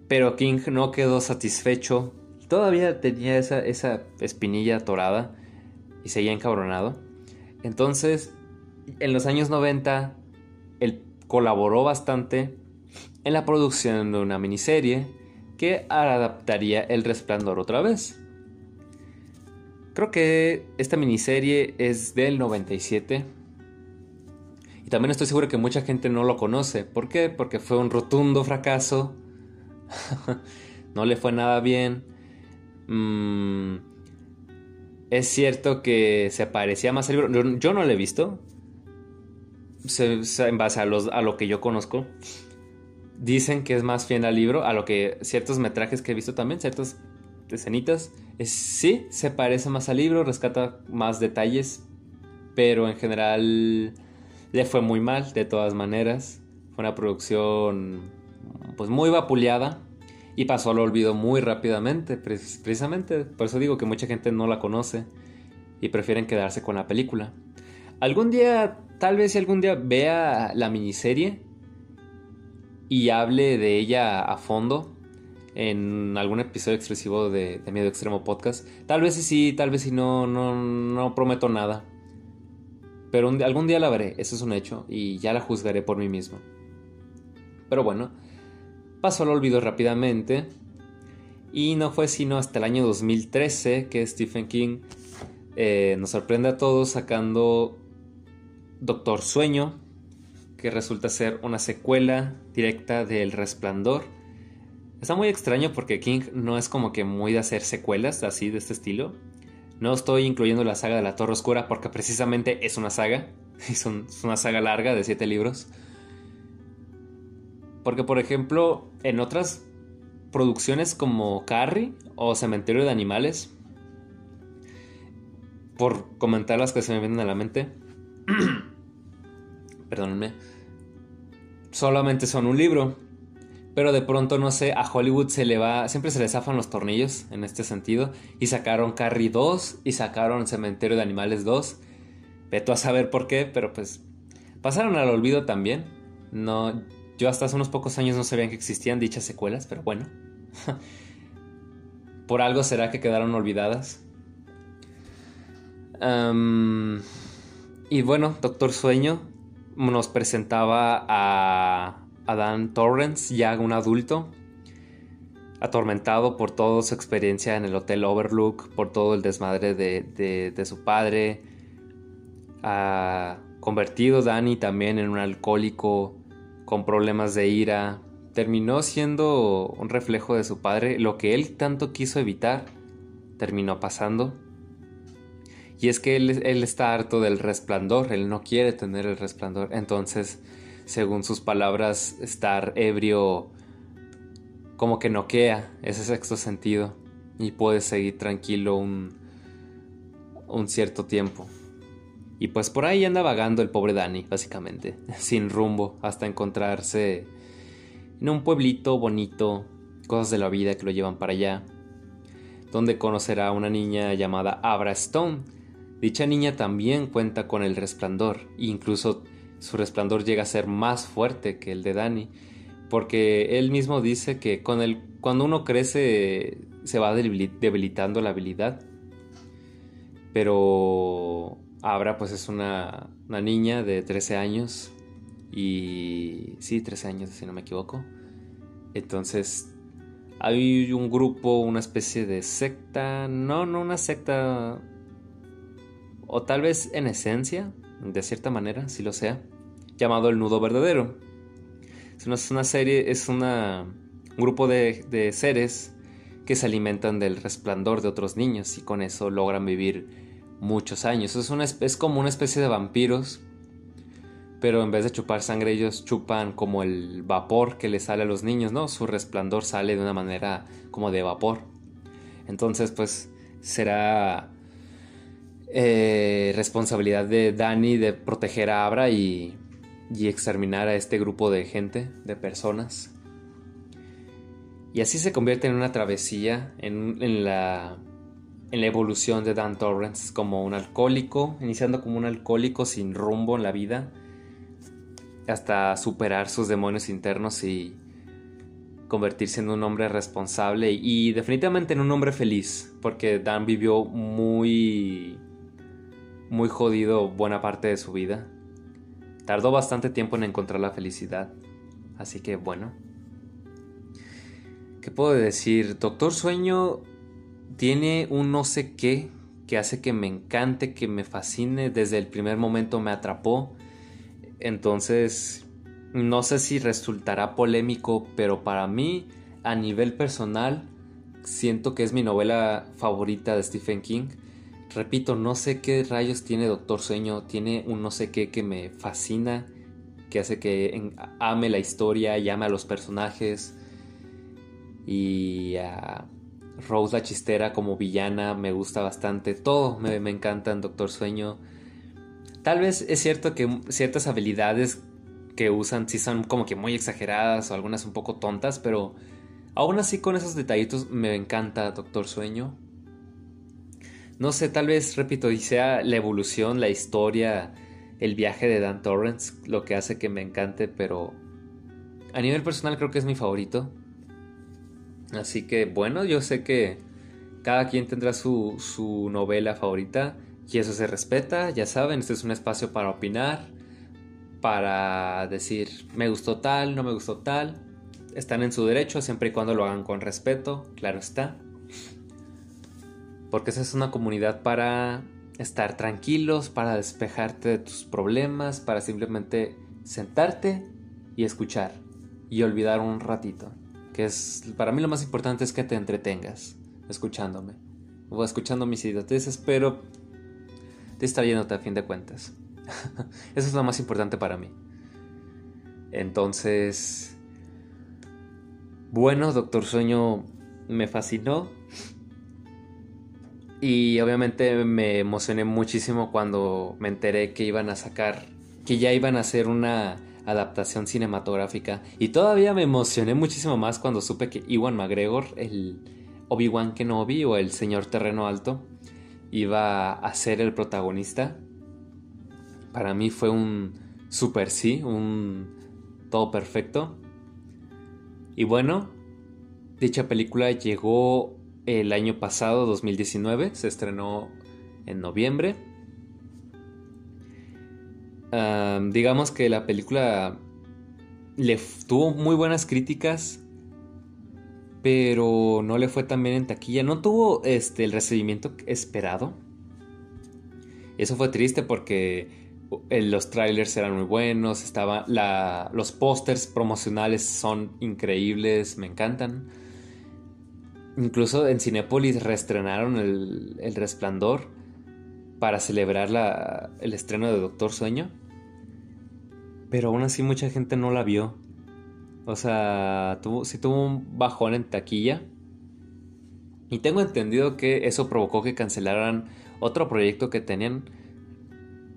Pero King no quedó satisfecho. Todavía tenía esa, esa espinilla atorada y seguía encabronado. Entonces, en los años 90, él colaboró bastante en la producción de una miniserie que adaptaría El Resplandor otra vez. Creo que esta miniserie es del 97. Y también estoy seguro que mucha gente no lo conoce. ¿Por qué? Porque fue un rotundo fracaso. no le fue nada bien. Mm, es cierto que se parecía más al libro. Yo, no lo he visto. en base a, lo que yo conozco. Dicen que es más fiel al libro. A lo que ciertos metrajes que he visto también. Ciertas escenitas sí, se parece más al libro, rescata más detalles, pero en general le fue muy mal de todas maneras. Fue una producción pues muy vapuleada y pasó al olvido muy rápidamente, precisamente por eso digo que mucha gente no la conoce y prefieren quedarse con la película. Algún día, tal vez si algún día vea la miniserie y hable de ella a fondo, en algún episodio exclusivo de, Miedo Extremo Podcast. Tal vez sí, tal vez sí, no, no, no prometo nada. Pero algún día la veré, eso es un hecho, y ya la juzgaré por mí mismo. Pero bueno, pasó al olvido rápidamente. Y no fue sino hasta el año 2013 que Stephen King eh, nos sorprende a todos sacando Doctor Sueño, que resulta ser una secuela directa del Resplandor. Está muy extraño porque King no es como que muy de hacer secuelas así de este estilo. No estoy incluyendo la saga de la Torre Oscura porque precisamente es una saga. Es, una saga larga de siete libros. Porque por ejemplo, en otras producciones como Carrie o Cementerio de Animales, por comentar las que se me vienen a la mente, perdónenme, solamente son un libro. Pero de pronto, no sé, a Hollywood se le va, siempre se le zafan los tornillos en este sentido. Y sacaron Carrie 2 y sacaron Cementerio de Animales 2. Veto a saber por qué, pero pues pasaron al olvido también. No, yo hasta hace unos pocos años no sabía que existían dichas secuelas, pero bueno. por algo será que quedaron olvidadas. y bueno, Doctor Sueño nos presentaba a, Dan Torrance, ya un adulto, atormentado por toda su experiencia en el Hotel Overlook, por todo el desmadre de, su padre. Ha convertido Danny también en un alcohólico con problemas de ira. Terminó siendo un reflejo de su padre. Lo que él tanto quiso evitar terminó pasando. Y es que él, está harto del resplandor, él no quiere tener el resplandor. Entonces, según sus palabras, estar ebrio como que noquea ese sexto sentido y puede seguir tranquilo un, un cierto tiempo. Y pues por ahí anda vagando el pobre Danny, básicamente, sin rumbo, hasta encontrarse en un pueblito bonito, cosas de la vida que lo llevan para allá, donde conocerá a una niña llamada Abra Stone, Dicha niña también cuenta con el resplandor, incluso su resplandor llega a ser más fuerte que el de Dani, porque él mismo dice que con el, cuando uno crece se va debilitando la habilidad, pero Abra pues es una, una niña de 13 años y sí, 13 años si no me equivoco. Entonces hay un grupo, una especie de secta, no, no una secta o tal vez en esencia, de cierta manera, si lo sea, llamado El Nudo Verdadero. Es una, serie, es una, un grupo de, seres que se alimentan del resplandor de otros niños y con eso logran vivir muchos años. Es, una, es como una especie de vampiros, pero en vez de chupar sangre ellos chupan como el vapor que le sale a los niños, ¿no? Su resplandor sale de una manera como de vapor. Entonces, pues será eh, responsabilidad de Dani de proteger a Abra y, exterminar a este grupo de gente, de personas. Y así se convierte en una travesía, en, la, en la evolución de Dan Torrance como un alcohólico, iniciando como un alcohólico sin rumbo en la vida, hasta superar sus demonios internos y convertirse en un hombre responsable y definitivamente en un hombre feliz, porque Dan vivió muy muy jodido buena parte de su vida. Tardó bastante tiempo en encontrar la felicidad. Así que bueno. ¿Qué puedo decir? Doctor Sueño tiene un no sé qué que hace que me encante, que me fascine. Desde el primer momento me atrapó. Entonces, no sé si resultará polémico, pero para mí, a nivel personal, siento que es mi novela favorita de Stephen King. Repito, no sé qué rayos tiene Doctor Sueño, tiene un no sé qué que me fascina, que hace que ame la historia y ame a los personajes. Y a Rose la chistera como villana me gusta bastante. Todo me, me encanta en Doctor Sueño. Tal vez es cierto que ciertas habilidades que usan sí son como que muy exageradas o algunas un poco tontas, pero aún así con esos detallitos me encanta Doctor Sueño. No sé, tal vez, repito, y sea la evolución, la historia, el viaje de Dan Torrance lo que hace que me encante, pero a nivel personal creo que es mi favorito. Así que bueno, yo sé que cada quien tendrá su, su novela favorita. Y eso se respeta, ya saben, este es un espacio para opinar, para decir me gustó tal, no me gustó tal. Están en su derecho siempre y cuando lo hagan con respeto, claro está. Porque esa es una comunidad para estar tranquilos, para despejarte de tus problemas, para simplemente sentarte y escuchar y olvidar un ratito. Que es, para mí lo más importante es que te entretengas escuchándome o escuchando mis idioteces, pero distrayéndote a fin de cuentas. Eso es lo más importante para mí. Entonces, bueno, Doctor Sueño me fascinó. Y obviamente me emocioné muchísimo cuando me enteré que iban a sacar, que ya iban a hacer una adaptación cinematográfica. Y todavía me emocioné muchísimo más cuando supe que Iwan McGregor, el Obi-Wan Kenobi o el Señor Terreno Alto, iba a ser el protagonista. Para mí fue un super sí, un todo perfecto. Y bueno, dicha película llegó el año pasado, 2019, se estrenó en noviembre. Digamos que la película le tuvo muy buenas críticas, pero no le fue tan bien en taquilla. No tuvo este, el recibimiento esperado. Eso fue triste porque los trailers eran muy buenos, estaba la, los pósters promocionales son increíbles, me encantan. Incluso en Cinépolis reestrenaron el, el Resplandor para celebrar la, el estreno de Doctor Sueño. Pero aún así mucha gente no la vio. O sea, tuvo, sí tuvo un bajón en taquilla. Y tengo entendido que eso provocó que cancelaran otro proyecto que tenían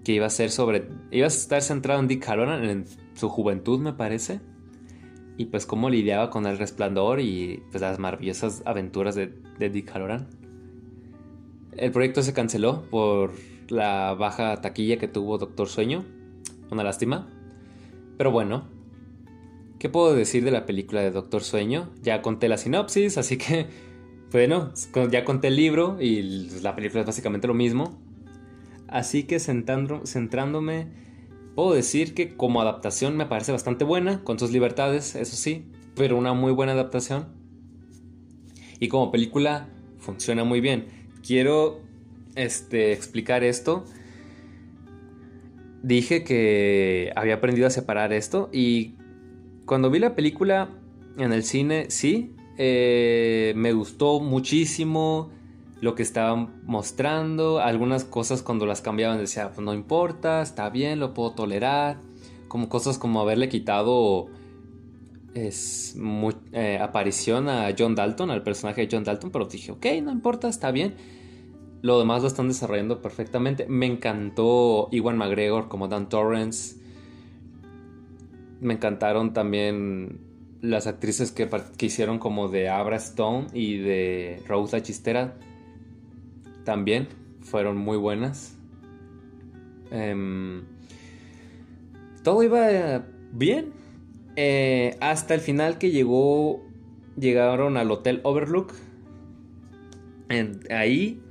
que iba a ser sobre... Iba a estar centrado en Dick Halloran en su juventud, me parece. Y pues cómo lidiaba con el resplandor y pues las maravillosas aventuras de, de Dick Halloran. El proyecto se canceló por la baja taquilla que tuvo Doctor Sueño. Una lástima. Pero bueno, ¿Qué puedo decir de la película de Doctor Sueño? Ya conté la sinopsis, así que, bueno, ya conté el libro y la película es básicamente lo mismo. Así que centrándome, puedo decir que como adaptación me parece bastante buena, con sus libertades, eso sí, pero una muy buena adaptación. Y como película funciona muy bien. Quiero este, explicar esto. Dije que había aprendido a separar esto y cuando vi la película en el cine, sí, eh, me gustó muchísimo lo que estaban mostrando. Algunas cosas cuando las cambiaban decía, pues no importa, está bien, lo puedo tolerar. Como cosas como haberle quitado es, eh, aparición a John Dalton, al personaje de John Dalton, pero dije, ok, no importa, está bien. Lo demás lo están desarrollando perfectamente. Me encantó Iwan McGregor como Dan Torrance me encantaron también las actrices que, hicieron como de Abra Stone y de Rose la Chistera. También fueron muy buenas. Em, todo iba bien. Eh, hasta el final que llegó. Llegaron al Hotel Overlook. ahí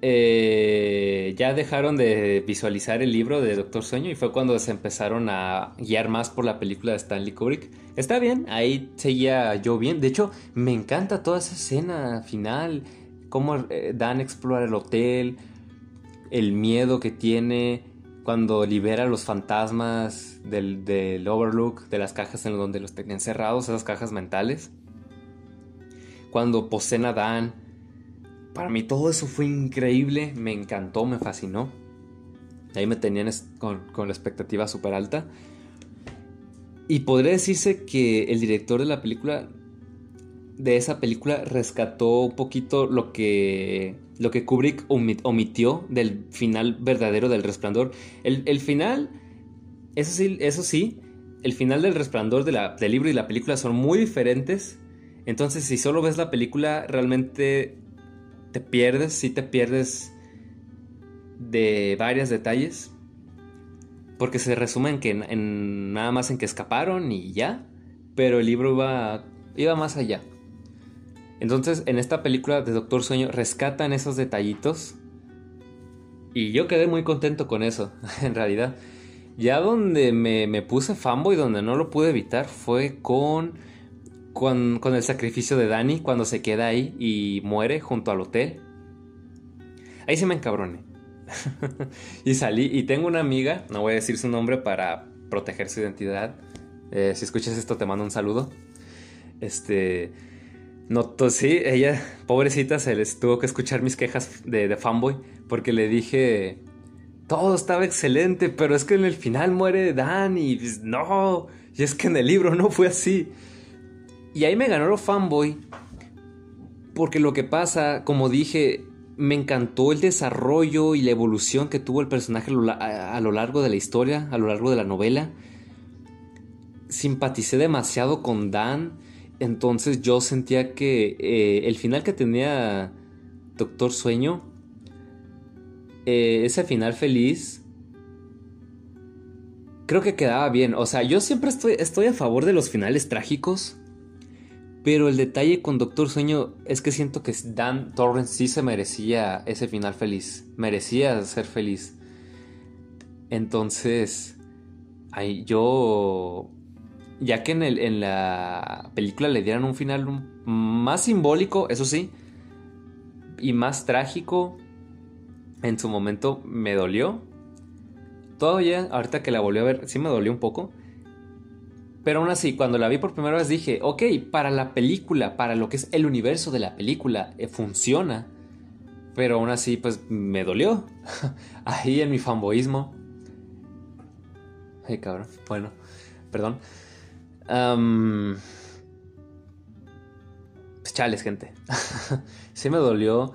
eh, ya dejaron de visualizar el libro de Doctor Sueño y fue cuando se empezaron a guiar más por la película de Stanley Kubrick. Está bien, ahí seguía yo bien. De hecho, me encanta toda esa escena final, cómo eh, Dan explora el hotel, el miedo que tiene cuando libera los fantasmas del, del Overlook, de las cajas en donde los tenían cerrados, esas cajas mentales. Cuando poseen a Dan para mí todo eso fue increíble, me encantó, me fascinó. Ahí me tenían con, la expectativa súper alta. Y podría decirse que el director de la película, de esa película, rescató un poquito lo que, lo que Kubrick omitió del final verdadero del resplandor. El, final, eso sí, eso sí, el final del resplandor del libro y la película son muy diferentes. Entonces, si solo ves la película, realmente te pierdes, sí te pierdes de varios detalles. Porque se resumen que en, nada más en que escaparon y ya. Pero el libro iba, iba más allá. Entonces, en esta película de Doctor Sueño rescatan esos detallitos Y yo quedé muy contento con eso, en realidad. Ya donde me, me puse fanboy, donde no lo pude evitar, fue con, con, el sacrificio de Dani, cuando se queda ahí y muere junto al hotel. Ahí se me encabroné. y salí, y tengo una amiga, no voy a decir su nombre para proteger su identidad. Eh, si escuchas esto, te mando un saludo. Este. No, sí, ella, pobrecita, se les tuvo que escuchar mis quejas de, fanboy porque le dije, todo estaba excelente, pero es que en el final muere Dan y no, y es que en el libro no fue así. Y ahí me ganó lo fanboy, porque lo que pasa, como dije, me encantó el desarrollo y la evolución que tuvo el personaje a lo largo de la historia, a lo largo de la novela. Simpaticé demasiado con Dan entonces yo sentía que eh, el final que tenía Doctor Sueño, eh, ese final feliz, creo que quedaba bien. O sea, yo siempre estoy, estoy a favor de los finales trágicos. Pero el detalle con Doctor Sueño es que siento que Dan Torrance sí se merecía ese final feliz. Merecía ser feliz. Entonces, ahí yo ya que en, el, en la película le dieran un final más simbólico, eso sí, y más trágico, en su momento me dolió. Todavía, ahorita que la volví a ver, sí me dolió un poco. Pero aún así, cuando la vi por primera vez dije, ok, para la película, para lo que es el universo de la película, eh, funciona. Pero aún así, pues me dolió. Ahí en mi fanboísmo. Ay, cabrón. Bueno, perdón pues chales, gente. sí me dolió,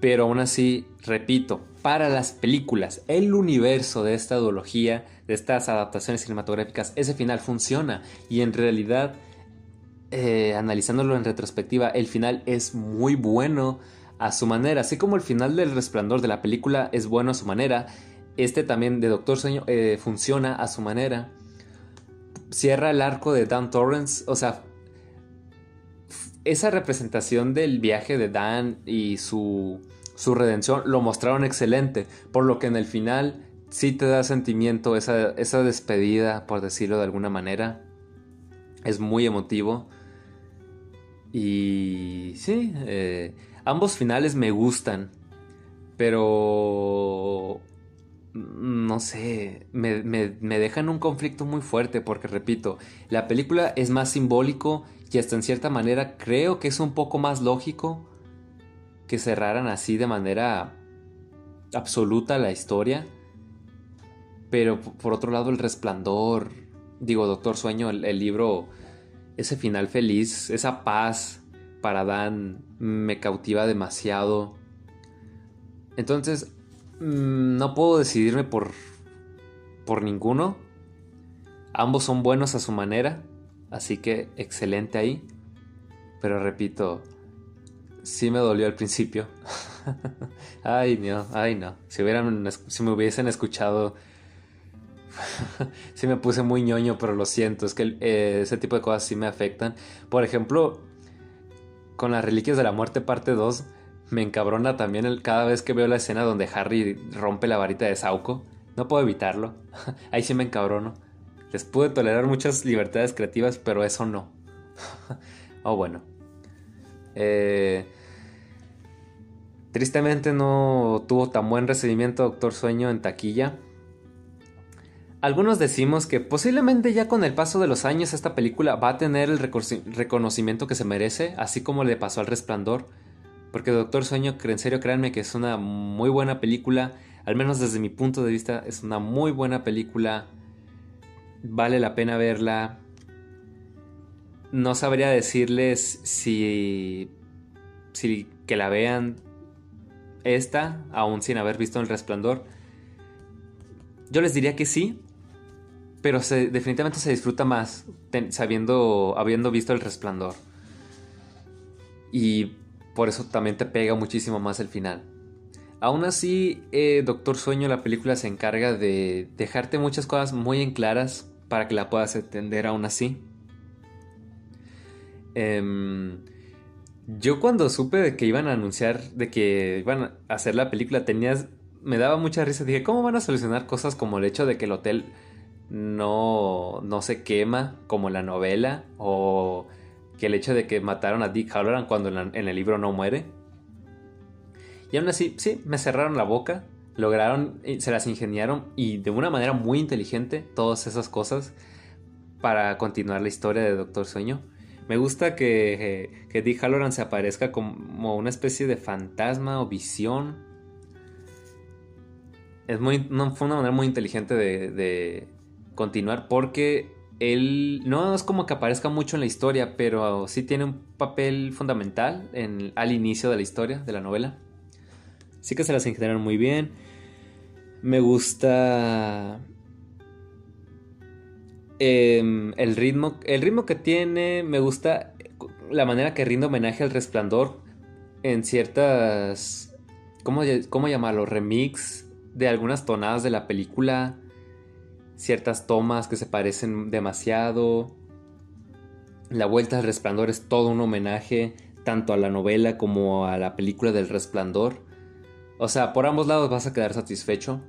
pero aún así, repito, para las películas, el universo de esta duología, de estas adaptaciones cinematográficas, ese final funciona. Y en realidad, eh, analizándolo en retrospectiva, el final es muy bueno a su manera. Así como el final del resplandor de la película es bueno a su manera, este también de Doctor Sueño eh, funciona a su manera cierra el arco de Dan Torrance, o sea, esa representación del viaje de Dan y su, su redención lo mostraron excelente, por lo que en el final sí te da sentimiento esa, esa despedida, por decirlo de alguna manera. Es muy emotivo. Y sí, eh, ambos finales me gustan, pero no sé, me, me, dejan un conflicto muy fuerte porque, repito, la película es más simbólico y hasta en cierta manera creo que es un poco más lógico que cerraran así de manera absoluta la historia. Pero por otro lado, el resplandor, digo, Doctor Sueño, el, libro, ese final feliz, esa paz para Dan me cautiva demasiado. Entonces, Mm, no puedo decidirme por, por ninguno. Ambos son buenos a su manera, así que excelente ahí. Pero repito, sí me dolió al principio. ay, no, ay, no. Si, hubieran, si me hubiesen escuchado, sí me puse muy ñoño, pero lo siento, es que eh, ese tipo de cosas sí me afectan. Por ejemplo, con las Reliquias de la Muerte parte 2, me encabrona también el, cada vez que veo la escena donde Harry rompe la varita de Sauco. No puedo evitarlo. Ahí sí me encabrono. Les pude tolerar muchas libertades creativas, pero eso no. oh, bueno. Eh, tristemente no tuvo tan buen recibimiento Doctor Sueño en taquilla. Algunos decimos que posiblemente ya con el paso de los años esta película va a tener el reconocimiento que se merece, así como le pasó al Resplandor porque Doctor Sueño, en serio, créanme que es una muy buena película. Al menos desde mi punto de vista, es una muy buena película. Vale la pena verla. No sabría decirles si. si que la vean esta, aún sin haber visto El Resplandor. Yo les diría que sí, pero definitivamente se disfruta más sabiendo, habiendo visto El Resplandor. Y por eso también te pega muchísimo más el final. Aún así, eh, Doctor Sueño, la película se encarga de dejarte muchas cosas muy en claras para que la puedas entender aún así. Em, yo cuando supe de que iban a anunciar, de que iban a hacer la película, tenías me daba mucha risa. Dije, ¿cómo van a solucionar cosas como el hecho de que el hotel no, no se quema como la novela? O que el hecho de que mataron a Dick Halloran cuando en, el libro no muere. Y aún así, sí, me cerraron la boca. Lograron, se las ingeniaron y de una manera muy inteligente todas esas cosas para continuar la historia de Doctor Sueño. Me gusta que, que Dick Halloran se aparezca como una especie de fantasma o visión. Es muy, fue una manera muy inteligente de, continuar porque él no es como que aparezca mucho en la historia, pero sí tiene un papel fundamental en, al inicio de la historia, de la novela. Sí que se las ingeniaron muy bien. Me gusta Em, el, ritmo, el ritmo que tiene, me gusta la manera que rinde homenaje al resplandor en ciertas... ¿Cómo, cómo llamarlo? Remix de algunas tonadas de la película, ciertas tomas que se parecen demasiado. La vuelta al resplandor es todo un homenaje tanto a la novela como a la película del resplandor. O sea, por ambos lados vas a quedar satisfecho.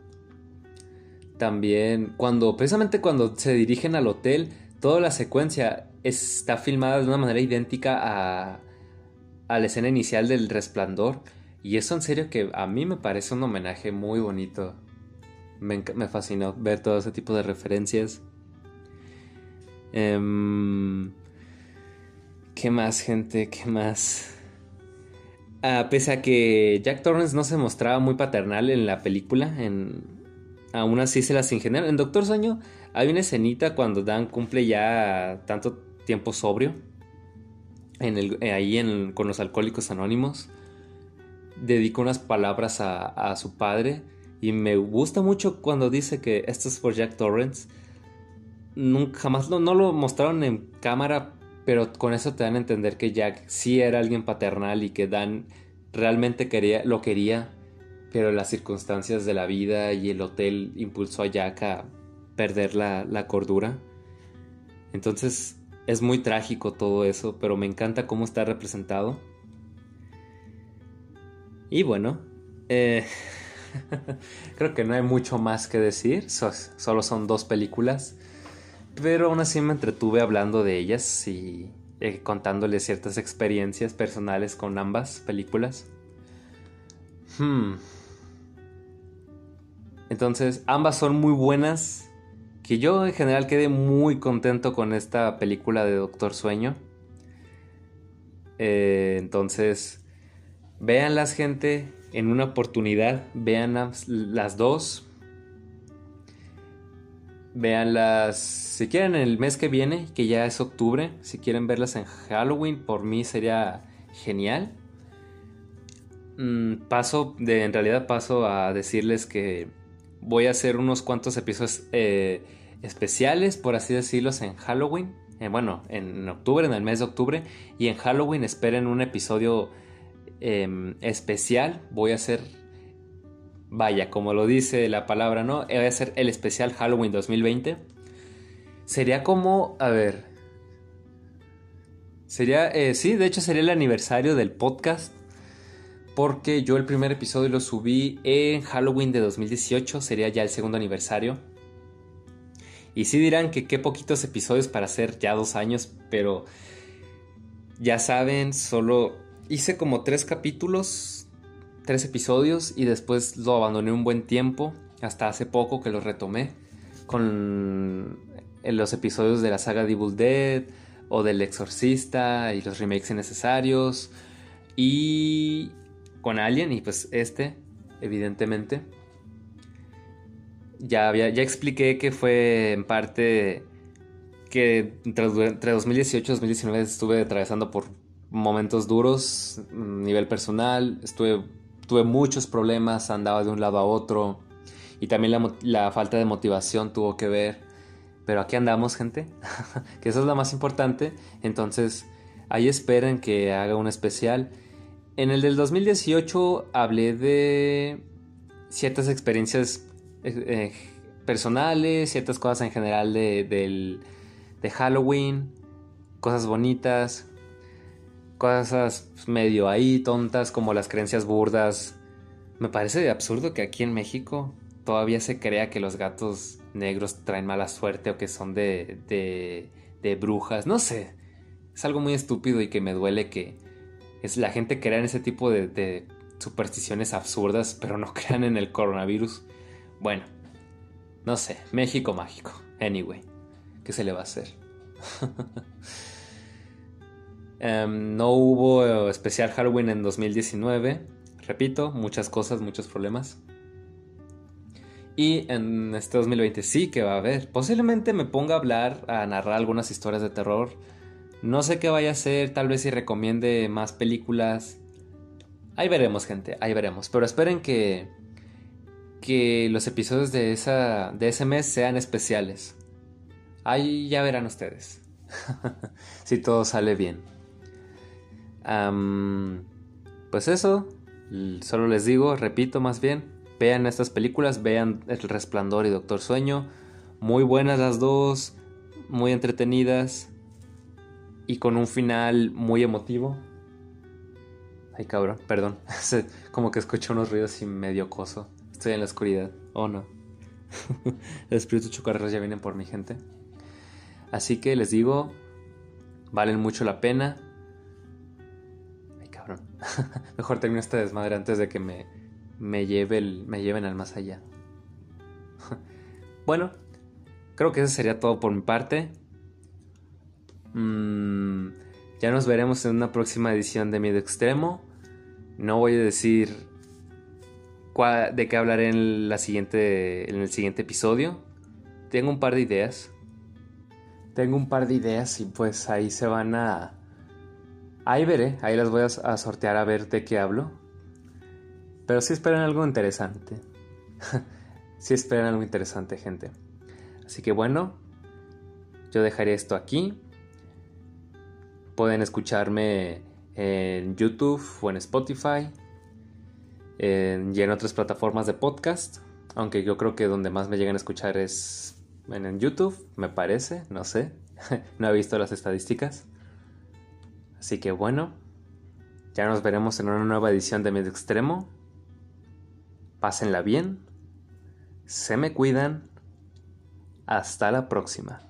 También cuando, precisamente cuando se dirigen al hotel, toda la secuencia está filmada de una manera idéntica a, a la escena inicial del resplandor. Y eso en serio que a mí me parece un homenaje muy bonito. Me, fascinó ver todo ese tipo de referencias. Em, ¿Qué más, gente? ¿Qué más? Ah, pese a que Jack Torrance no se mostraba muy paternal en la película, aún así se las ingeniaron. En Doctor Sueño hay una escenita cuando Dan cumple ya tanto tiempo sobrio. En el, eh, ahí con los alcohólicos anónimos. Dedica unas palabras a, su padre. Y me gusta mucho cuando dice que esto es por Jack Torrance. Nunca, jamás no lo mostraron en cámara, pero con eso te dan a entender que Jack sí era alguien paternal y que Dan realmente quería, lo quería pero las circunstancias de la vida y el hotel impulsó a Jack a perder la, cordura. Entonces es muy trágico todo eso, pero me encanta cómo está representado. Y bueno, eh, creo que no hay mucho más que decir, solo son dos películas, pero aún así me entretuve hablando de ellas y eh, contándoles ciertas experiencias personales con ambas películas. Hmm. Entonces, ambas son muy buenas. Que yo en general quedé muy contento con esta película de Doctor Sueño. Eh, entonces, véanlas, gente, en una oportunidad. Vean las dos. Veanlas si quieren el mes que viene, que ya es octubre. Si quieren verlas en Halloween, por mí sería genial. Mm, paso, de, en realidad paso a decirles que voy a hacer unos cuantos episodios eh, especiales, por así decirlo, en Halloween. Eh, bueno, en octubre, en el mes de octubre. Y en Halloween esperen un episodio em, especial. Voy a hacer, vaya, como lo dice la palabra, ¿no? Voy a hacer el especial Halloween 2020. Sería como, a ver. Sería, eh, sí, de hecho sería el aniversario del podcast porque yo el primer episodio lo subí en Halloween de 2018, sería ya el segundo aniversario. Y sí dirán que qué poquitos episodios para hacer ya dos años, pero ya saben, solo hice como tres capítulos, tres episodios y después lo abandoné un buen tiempo, hasta hace poco que lo retomé con los episodios de la saga de Evil Dead o del Exorcista y los remakes innecesarios. Y con Alien y pues este, evidentemente. Ya, había, ya expliqué que fue en parte que entre, 2018 y 2019 estuve atravesando por momentos duros, mm, nivel personal, estuve, tuve muchos problemas, andaba de un lado a otro y también la, la falta de motivación tuvo que ver. Pero aquí andamos, gente, que eso es lo más importante. Entonces, ahí esperen que haga un especial. En el del 2018 hablé de ciertas experiencias eh, eh, personales, ciertas cosas en general de, Halloween, cosas bonitas, cosas medio ahí tontas como las creencias burdas Me parece absurdo que aquí en México todavía se crea que los gatos negros traen mala suerte o que son de, de, de brujas. No sé. Es algo muy estúpido y que me duele que es la gente crea en ese tipo de, de supersticiones absurdas, pero no crean en el coronavirus. Bueno, no sé, México mágico. Anyway, ¿qué se le va a hacer? Em, no hubo especial Halloween en 2019. Repito, muchas cosas, muchos problemas. Y en este 2020 sí que va a haber. Posiblemente me ponga a hablar, a narrar algunas historias de terror. No sé qué vaya a hacer, tal vez si recomiende más películas. Ahí veremos, gente, ahí veremos. Pero esperen que, que los episodios de, esa, de ese mes sean especiales. Ahí ya verán ustedes. si todo sale bien. Pues eso, solo les digo, repito más bien, vean estas películas, vean El Resplandor y Doctor Sueño. Muy buenas las dos, muy entretenidas y con un final muy emotivo. Ay, cabrón, perdón. Como que escucho unos ruidos y medio coso. Estoy en la oscuridad. Oh, no. El espíritu chocarreros ya vienen por mi gente. Así que les digo, valen mucho la pena. Mejor termino esta desmadre antes de que me, me, lleve el, me lleven al más allá. bueno, creo que eso sería todo por mi parte. Mm, ya nos veremos en una próxima edición de Miedo Extremo. No voy a decir de qué hablaré en, la siguiente, en el siguiente episodio. Tengo un par de ideas. Tengo un par de ideas y pues ahí se van a... Ahí veré, ahí las voy a, sortear a ver de qué hablo. Pero sí esperan algo interesante. sí esperan algo interesante, gente. Así que bueno, yo dejaré esto aquí. Pueden escucharme en YouTube o en Spotify y en otras plataformas de podcast. Aunque yo creo que donde más me llegan a escuchar es en, YouTube, me parece, no sé. no he visto las estadísticas. Así que bueno, ya nos veremos en una nueva edición de Medio Extremo. Pásenla bien. Se me cuidan. Hasta la próxima.